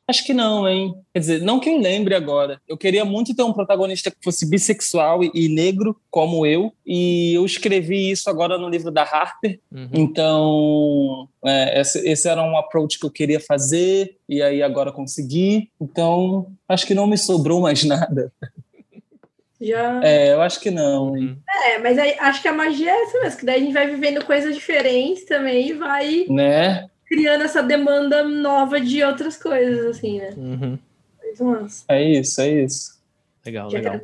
Acho que não, hein? Quer dizer, não que eu lembre agora. Eu queria muito ter um protagonista que fosse bissexual e, negro, como eu, e eu escrevi isso agora no livro da Harper. Uhum. Então, é, esse, esse, era um approach que eu queria fazer, e aí agora consegui. Então, acho que não me sobrou mais nada. Já... É, eu acho que não. Hein? É, mas aí, acho que a magia é essa mesmo, que daí a gente vai vivendo coisas diferentes também e vai. Né? Criando essa demanda nova de outras coisas, assim, né? Uhum. É isso, é isso. Legal, Já legal.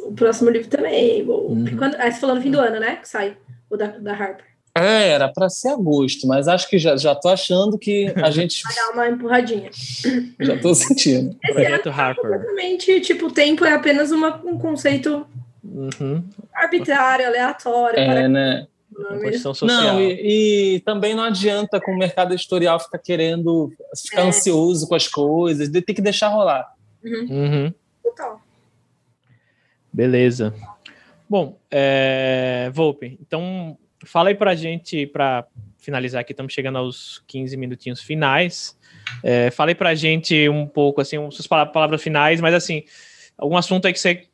o próximo livro também. Uhum. Quando... Ah, você falou no fim do ano, né? Que sai o da, da Harper. É, era para ser agosto, mas acho que já, já tô achando que a gente. Vai dar uma empurradinha. já tô sentindo. Esse Projeto Harper. Exatamente, tipo, o tempo é apenas uma, um conceito uhum. arbitrário, aleatório. É, para... né? Condição social. Não, e, e, também não adianta com o mercado editorial ficar querendo ficar é. ansioso com as coisas, tem que deixar rolar. Uhum. Uhum. Total. Beleza. Bom, é... Volpe, então fala aí pra gente, para finalizar aqui, estamos chegando aos 15 minutinhos finais. É, fala aí pra gente um pouco, assim, suas palavras finais, mas assim, algum assunto aí que você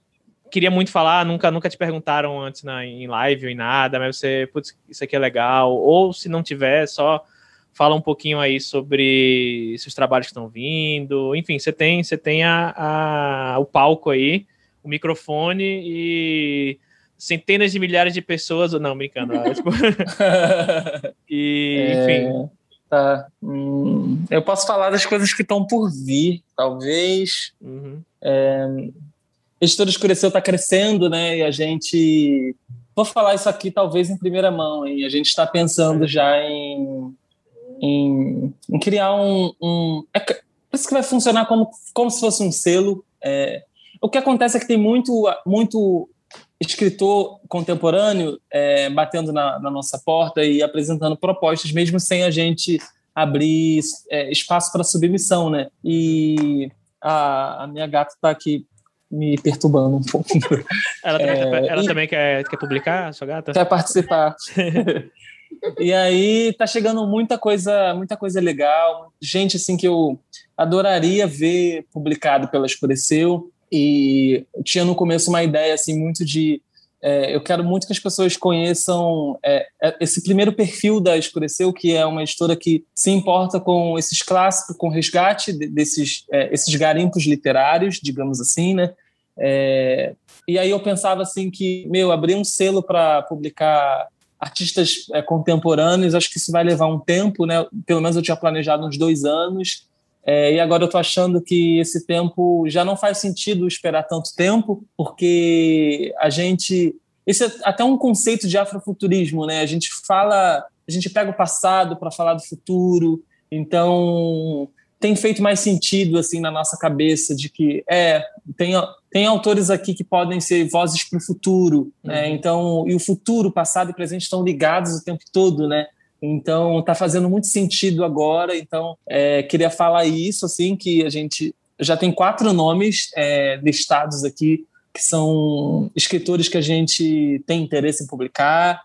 queria muito falar, nunca, nunca te perguntaram antes na, em live ou em nada, mas você, putz, isso aqui é legal, ou se não tiver, só fala um pouquinho aí sobre seus trabalhos que estão vindo, enfim, você tem, você tem a, a, o palco aí, o microfone e centenas de milhares de pessoas, não, brincando, tipo, e, enfim... É... Tá. Hum, eu posso falar das coisas que estão por vir, talvez. Uhum. É, Editora Escureceu está crescendo, né? E a gente. Vou falar isso aqui talvez em primeira mão, hein? A gente está pensando já em, em, em criar um. um é, isso que vai funcionar como, como se fosse um selo. É, o que acontece é que tem muito, muito escritor contemporâneo é, batendo na, na, nossa porta e apresentando propostas, mesmo sem a gente abrir é, espaço para submissão, né? E a, a minha gata está aqui me perturbando um pouco. Ela também, é, quer, ela e, também quer, quer publicar, sua gata? Quer participar. e aí tá chegando muita coisa, muita coisa legal, gente assim que eu adoraria ver publicado pela Escureceu e tinha no começo uma ideia assim muito de é, eu quero muito que as pessoas conheçam é, é esse primeiro perfil da Escureceu, que é uma editora que se importa com esses clássicos, com o resgate desses é, esses garimpos literários, digamos assim, né? É, e aí eu pensava assim que, meu, abrir um selo para publicar artistas é, contemporâneos, acho que isso vai levar um tempo, né? Pelo menos eu tinha planejado uns dois anos. É, e agora eu estou achando que esse tempo já não faz sentido esperar tanto tempo, porque a gente. Esse é até um conceito de afrofuturismo, né? A gente fala, a gente pega o passado para falar do futuro, então tem feito mais sentido assim na nossa cabeça de que é tem, tem autores aqui que podem ser vozes para o futuro, né? Uhum. Então e o futuro, passado e presente estão ligados o tempo todo, né? Então está fazendo muito sentido agora. Então é, queria falar isso assim que a gente já tem quatro nomes é, listados aqui que são escritores que a gente tem interesse em publicar.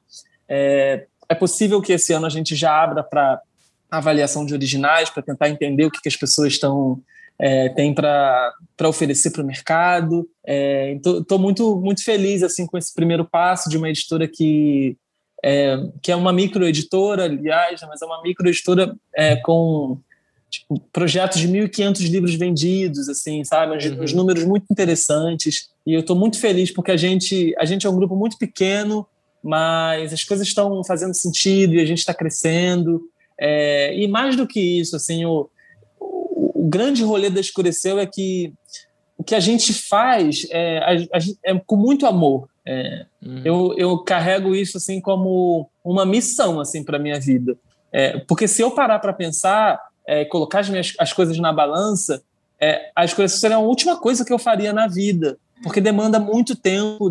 É, é possível que esse ano a gente já abra para avaliação de originais, para tentar entender o que, que as pessoas estão é, têm para oferecer para o mercado. É, Estou então, muito, muito feliz assim com esse primeiro passo de uma editora que é, que é uma microeditora, aliás, mas é uma microeditora é, com tipo, projetos de 1.500 livros vendidos, assim, sabe? Uns, uhum. uns números muito interessantes. E eu estou muito feliz porque a gente, a gente é um grupo muito pequeno, mas as coisas estão fazendo sentido e a gente está crescendo. É, e mais do que isso, assim, o, o, o, grande rolê da Escureceu é que que a gente faz é, é com muito amor. É, uhum. eu, eu carrego isso assim como uma missão assim para minha vida. É, porque se eu parar para pensar, é, colocar as, minhas, as coisas na balança, é, a escureceu seria a última coisa que eu faria na vida, porque demanda muito tempo,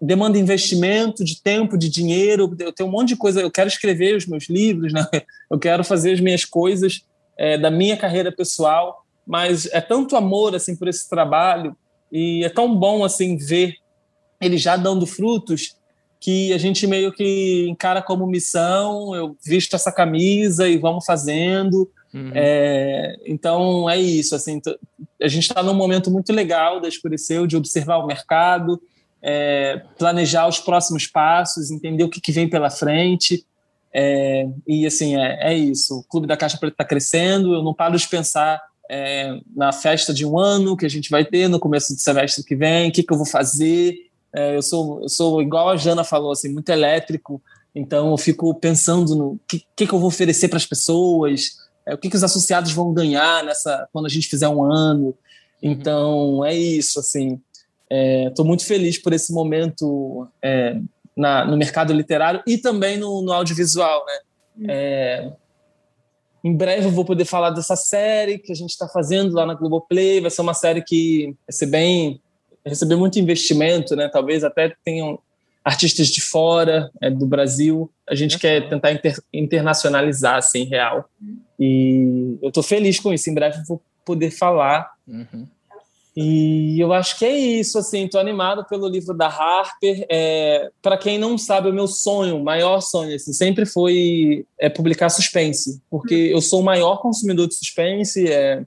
demanda investimento de tempo, de dinheiro. Eu tenho um monte de coisa. Eu quero escrever os meus livros, né? eu quero fazer as minhas coisas é, da minha carreira pessoal, mas é tanto amor assim por esse trabalho e é tão bom assim ver ele já dando frutos que a gente meio que encara como missão. Eu visto essa camisa e vamos fazendo. Uhum. É, então é isso. Assim, a gente está num momento muito legal da Escureceu de observar o mercado, é, planejar os próximos passos, entender o que, que vem pela frente. É, e assim, é, é, isso. O Clube da Caixa Preta está crescendo, eu não paro de pensar é, na festa de um ano que a gente vai ter no começo do semestre que vem, o que, que eu vou fazer. É, eu, sou, eu sou, igual a Jana falou, assim, muito elétrico, então eu fico pensando no que, que, que eu vou oferecer para as pessoas, é, o que, que os associados vão ganhar nessa quando a gente fizer um ano. Então, é isso, assim. Estou é, muito feliz por esse momento é, na, no mercado literário e também no, no audiovisual, né? Hum. É, em breve eu vou poder falar dessa série que a gente está fazendo lá na Globoplay. Vai ser uma série que vai ser bem receber muito investimento, né? Talvez até tenham artistas de fora é, do Brasil. A gente quer tentar inter, internacionalizar, assim, real. E eu estou feliz com isso. Em breve eu vou poder falar. Uhum. E eu acho que é isso, assim, tô animado pelo livro da Harper. É, para quem não sabe, o meu sonho, o maior sonho, assim, sempre foi é, publicar suspense, porque uhum. eu sou o maior consumidor de suspense, é,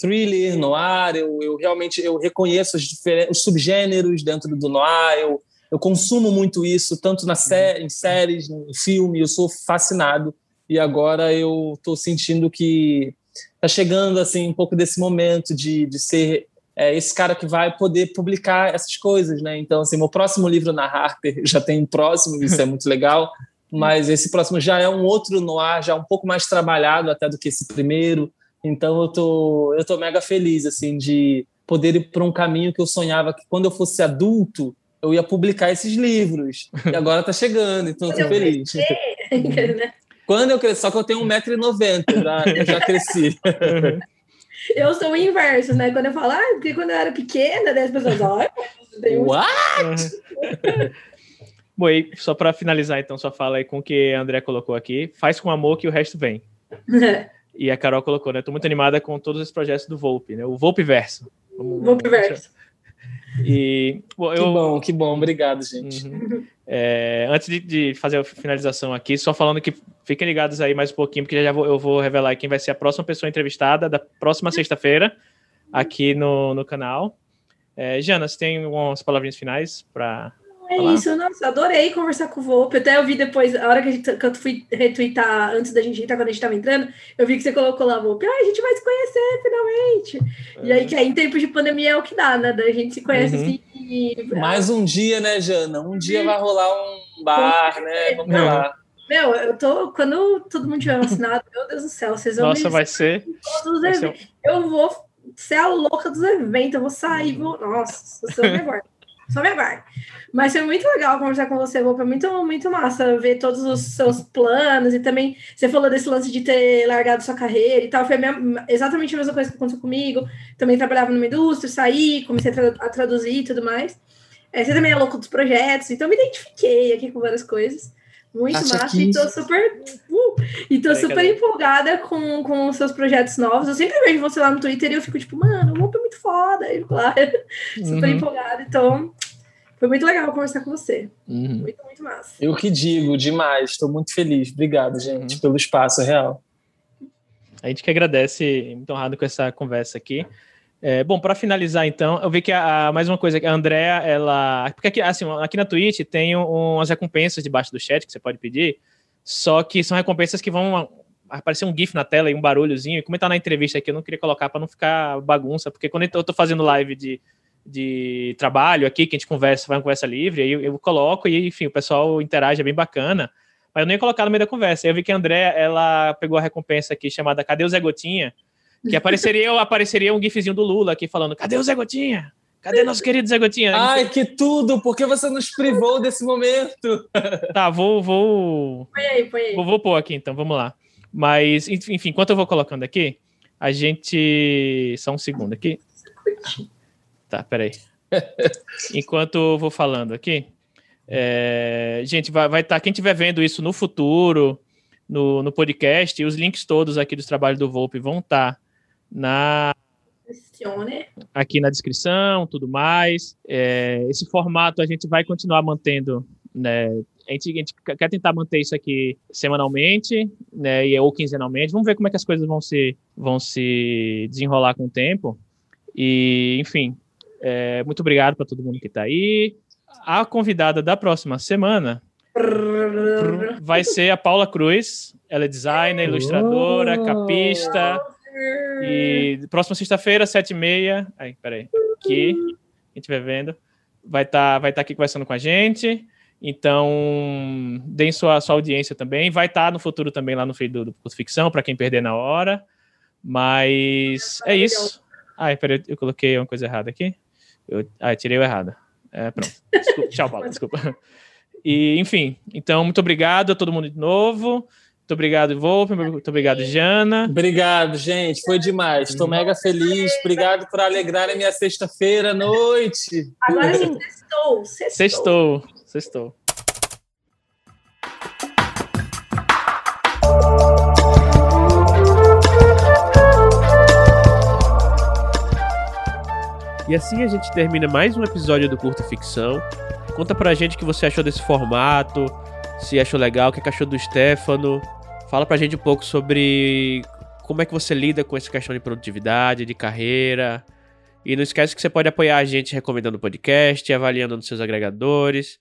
thriller, noir, eu, eu realmente eu reconheço os, os subgêneros dentro do noir, eu, eu consumo muito isso, tanto na sé em séries, em filme, eu sou fascinado. E agora eu estou sentindo que tá chegando assim um pouco desse momento de, de ser é, esse cara que vai poder publicar essas coisas, né? Então, assim, meu próximo livro na Harper já tem um próximo, isso é muito legal, mas esse próximo já é um outro noir, já um pouco mais trabalhado até do que esse primeiro. Então, eu tô, eu tô mega feliz, assim, de poder ir para um caminho que eu sonhava que quando eu fosse adulto, eu ia publicar esses livros. E agora tá chegando, então eu tô feliz. Né? Quando eu cresci, só que eu tenho 1,90m, já, já cresci. Eu sou o inverso, né? Quando eu falo, ah, porque quando eu era pequena, as pessoas, olha, What? Bom, e só para finalizar, então, só fala aí com o que a André colocou aqui. Faz com amor que o resto vem. e a Carol colocou, né? Tô muito animada com todos os projetos do Volpe, né? O Volpe Verso. Volpe Verso. E, bom, eu... Que bom, que bom. Obrigado, gente. Uhum. É, antes de, de, fazer a finalização aqui, só falando que fiquem ligados aí mais um pouquinho, porque já vou, eu vou revelar quem vai ser a próxima pessoa entrevistada da próxima sexta-feira aqui no, no canal. É, Jana, você tem algumas palavrinhas finais para é Olá. isso, nossa, adorei conversar com o Volpe. Até eu vi depois, a hora que, a gente, que eu fui retweetar antes da gente entrar, quando a gente estava entrando, eu vi que você colocou lá, Volpe, ah, a gente vai se conhecer finalmente. É. E aí, que aí, em tempos de pandemia é o que dá, né? A gente se conhece uhum. assim. E... Mais um dia, né, Jana? Um dia vai rolar um bar, né? Vamos lá. Meu, eu tô. Quando todo mundo tiver vacinado, meu Deus do céu, vocês vão. Nossa, vai ser. Todos os vai ser eventos. Eu vou ser a louca dos eventos. Eu vou sair, vou. Nossa, só me aguarde. Só me aguarde. Mas foi muito legal conversar com você, Vou. Foi muito, muito massa ver todos os seus planos e também você falou desse lance de ter largado sua carreira e tal. Foi a mesma- exatamente a mesma coisa que aconteceu comigo. Também trabalhava numa indústria, saí, comecei a, tra- a traduzir e tudo mais. É, você também é louco dos projetos, então me identifiquei aqui com várias coisas. Muito Acha massa. que E tô super. uh, e tô Peraí, super empolgada com, com os seus projetos novos. Eu sempre vejo você lá no Twitter e eu fico tipo, mano, o Loop é muito foda. E, claro, super Uhum, empolgada. Então, foi muito legal conversar com você. uhum. Muito, muito massa. Eu que digo, demais. Estou muito feliz. Obrigado, gente, pelo espaço real. A gente que agradece, muito honrado com essa conversa aqui. É, bom, para finalizar, então, eu vi que a, a- mais uma coisa a Andrea, ela. Porque aqui, assim, aqui na Twitch tem um- umas recompensas debaixo do chat que você pode pedir, só que são recompensas que vão aparecer um GIF na tela e um barulhozinho. E como tá na entrevista aqui, eu não queria colocar para não ficar bagunça, porque quando eu tô fazendo live de, de trabalho aqui, que a gente conversa, vai uma conversa livre, aí eu, eu coloco e, enfim, o pessoal interage, é bem bacana. Mas eu nem ia colocar no meio da conversa. Eu vi que a Andrea, ela pegou a recompensa aqui chamada Cadê o Zé Gotinha? Que apareceria, apareceria um gifzinho do Lula aqui falando: Cadê o Zé Gotinha? Cadê nosso querido Zé Gotinha? Ai, que tudo! Por que você nos privou desse momento? Tá, vou, vou, Põe aí, põe aí. vou, vou pôr aqui então, vamos lá. Mas, enfim, enquanto eu vou colocando aqui, a gente. Só um segundo aqui. Tá, peraí. Enquanto eu vou falando aqui, é, gente, vai estar. Vai tá, quem estiver vendo isso no futuro, no, no podcast, os links todos aqui dos trabalhos do Volpe vão estar na Questione. aqui na descrição, tudo mais. É, esse formato a gente vai continuar mantendo, né? A gente, a gente quer tentar manter isso aqui semanalmente, né? E, ou quinzenalmente. Vamos ver como é que as coisas vão se, vão se desenrolar com o tempo. E, enfim, é, muito obrigado para todo mundo que está aí. A convidada da próxima semana vai ser a Paula Cruz. Ela é designer, ilustradora, Oh. capista. E próxima sexta-feira, sete e meia. Aí, peraí. Aqui, quem estiver vendo, vai estar vai tá aqui conversando com a gente. Então, deem sua, sua audiência também. Vai estar no futuro também lá no feed do, do Curso Ficção, para quem perder na hora. Mas é isso. Ai, peraí, eu coloquei uma coisa errada aqui. Eu, ah, eu tirei o errado. É, pronto. Desculpa, tchau, Paulo. Desculpa. E, enfim, então, muito obrigado a todo mundo de novo. Muito obrigado, Volpe. Muito obrigado, Jana. Obrigado, gente. Foi demais. Estou mega feliz. Obrigado por alegrar a minha sexta-feira à noite. Agora sim, sextou. Sextou. Sextou. Sextou. E assim a gente termina mais um episódio do Curta Ficção. Conta pra gente o que você achou desse formato, se achou legal, o que achou do Stefano. Fala pra gente um pouco sobre como é que você lida com essa questão de produtividade, de carreira. E não esquece que você pode apoiar a gente recomendando o podcast, avaliando nos seus agregadores.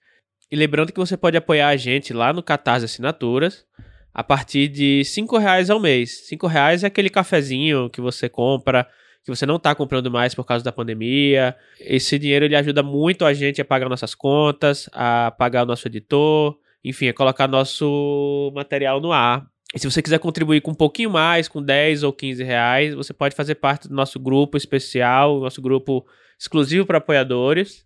E lembrando que você pode apoiar a gente lá no Catarse Assinaturas a partir de R$ reais ao mês. R$ reais é aquele cafezinho que você compra que você não está comprando mais por causa da pandemia. Esse dinheiro ele ajuda muito a gente a pagar nossas contas, a pagar o nosso editor, enfim, a colocar nosso material no ar. E se você quiser contribuir com um pouquinho mais, com 10 ou 15 reais, você pode fazer parte do nosso grupo especial, nosso grupo exclusivo para apoiadores.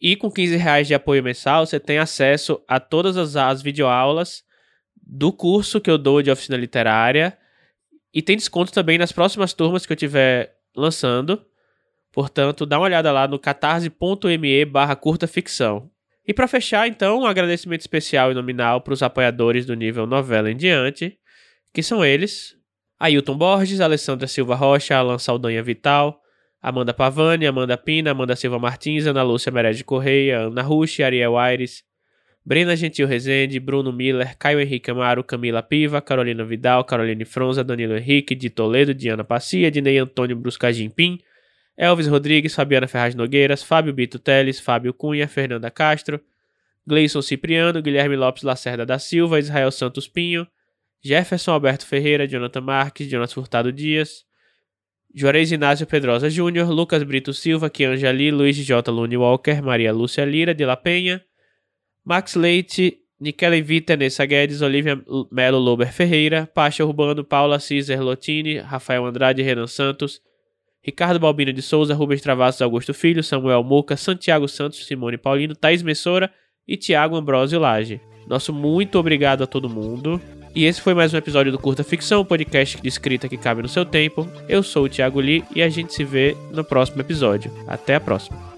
E com 15 reais de apoio mensal, você tem acesso a todas as, as videoaulas do curso que eu dou de oficina literária. E tem desconto também nas próximas turmas que eu tiver lançando. Portanto, dá uma olhada lá no catarse.me barra curta ficção. E para fechar, então, um agradecimento especial e nominal para os apoiadores do nível novela em diante, que são eles: Ailton Borges, Alessandra Silva Rocha, Alan Saldanha Vital, Amanda Pavani, Amanda Pina, Amanda Silva Martins, Ana Lúcia Merede Correia, Ana Rushi, Ariel Aires, Brena Gentil Rezende, Bruno Miller, Caio Henrique Amaro, Camila Piva, Carolina Vidal, Caroline Fronza, Danilo Henrique, de Toledo, Diana Passia, Dinei Antônio Bruscagim Pim, Elvis Rodrigues, Fabiana Ferraz Nogueiras, Fábio Bito Teles, Fábio Cunha, Fernanda Castro, Gleison Cipriano, Guilherme Lopes Lacerda da Silva, Israel Santos Pinho, Jefferson Alberto Ferreira, Jonathan Marques, Jonas Furtado Dias, Juarez Inácio Pedrosa Júnior, Lucas Brito Silva, Kianja Lee, Luiz J. Lune Walker, Maria Lúcia Lira de La Penha, Max Leite, Nikele Vita, Nessa Guedes, Olivia Melo Lober Ferreira, Pacha Urbano, Paula Ciser Lotini, Rafael Andrade, Renan Santos, Ricardo Balbino de Souza, Rubens Travassos Augusto Filho, Samuel Moca, Santiago Santos, Simone Paulino, Thaís Messora e Tiago Ambrosio Lage. Nosso muito obrigado a todo mundo. E esse foi mais um episódio do Curta Ficção, podcast de escrita que cabe no seu tempo. Eu sou o Thiago Lee e a gente se vê no próximo episódio. Até a próxima.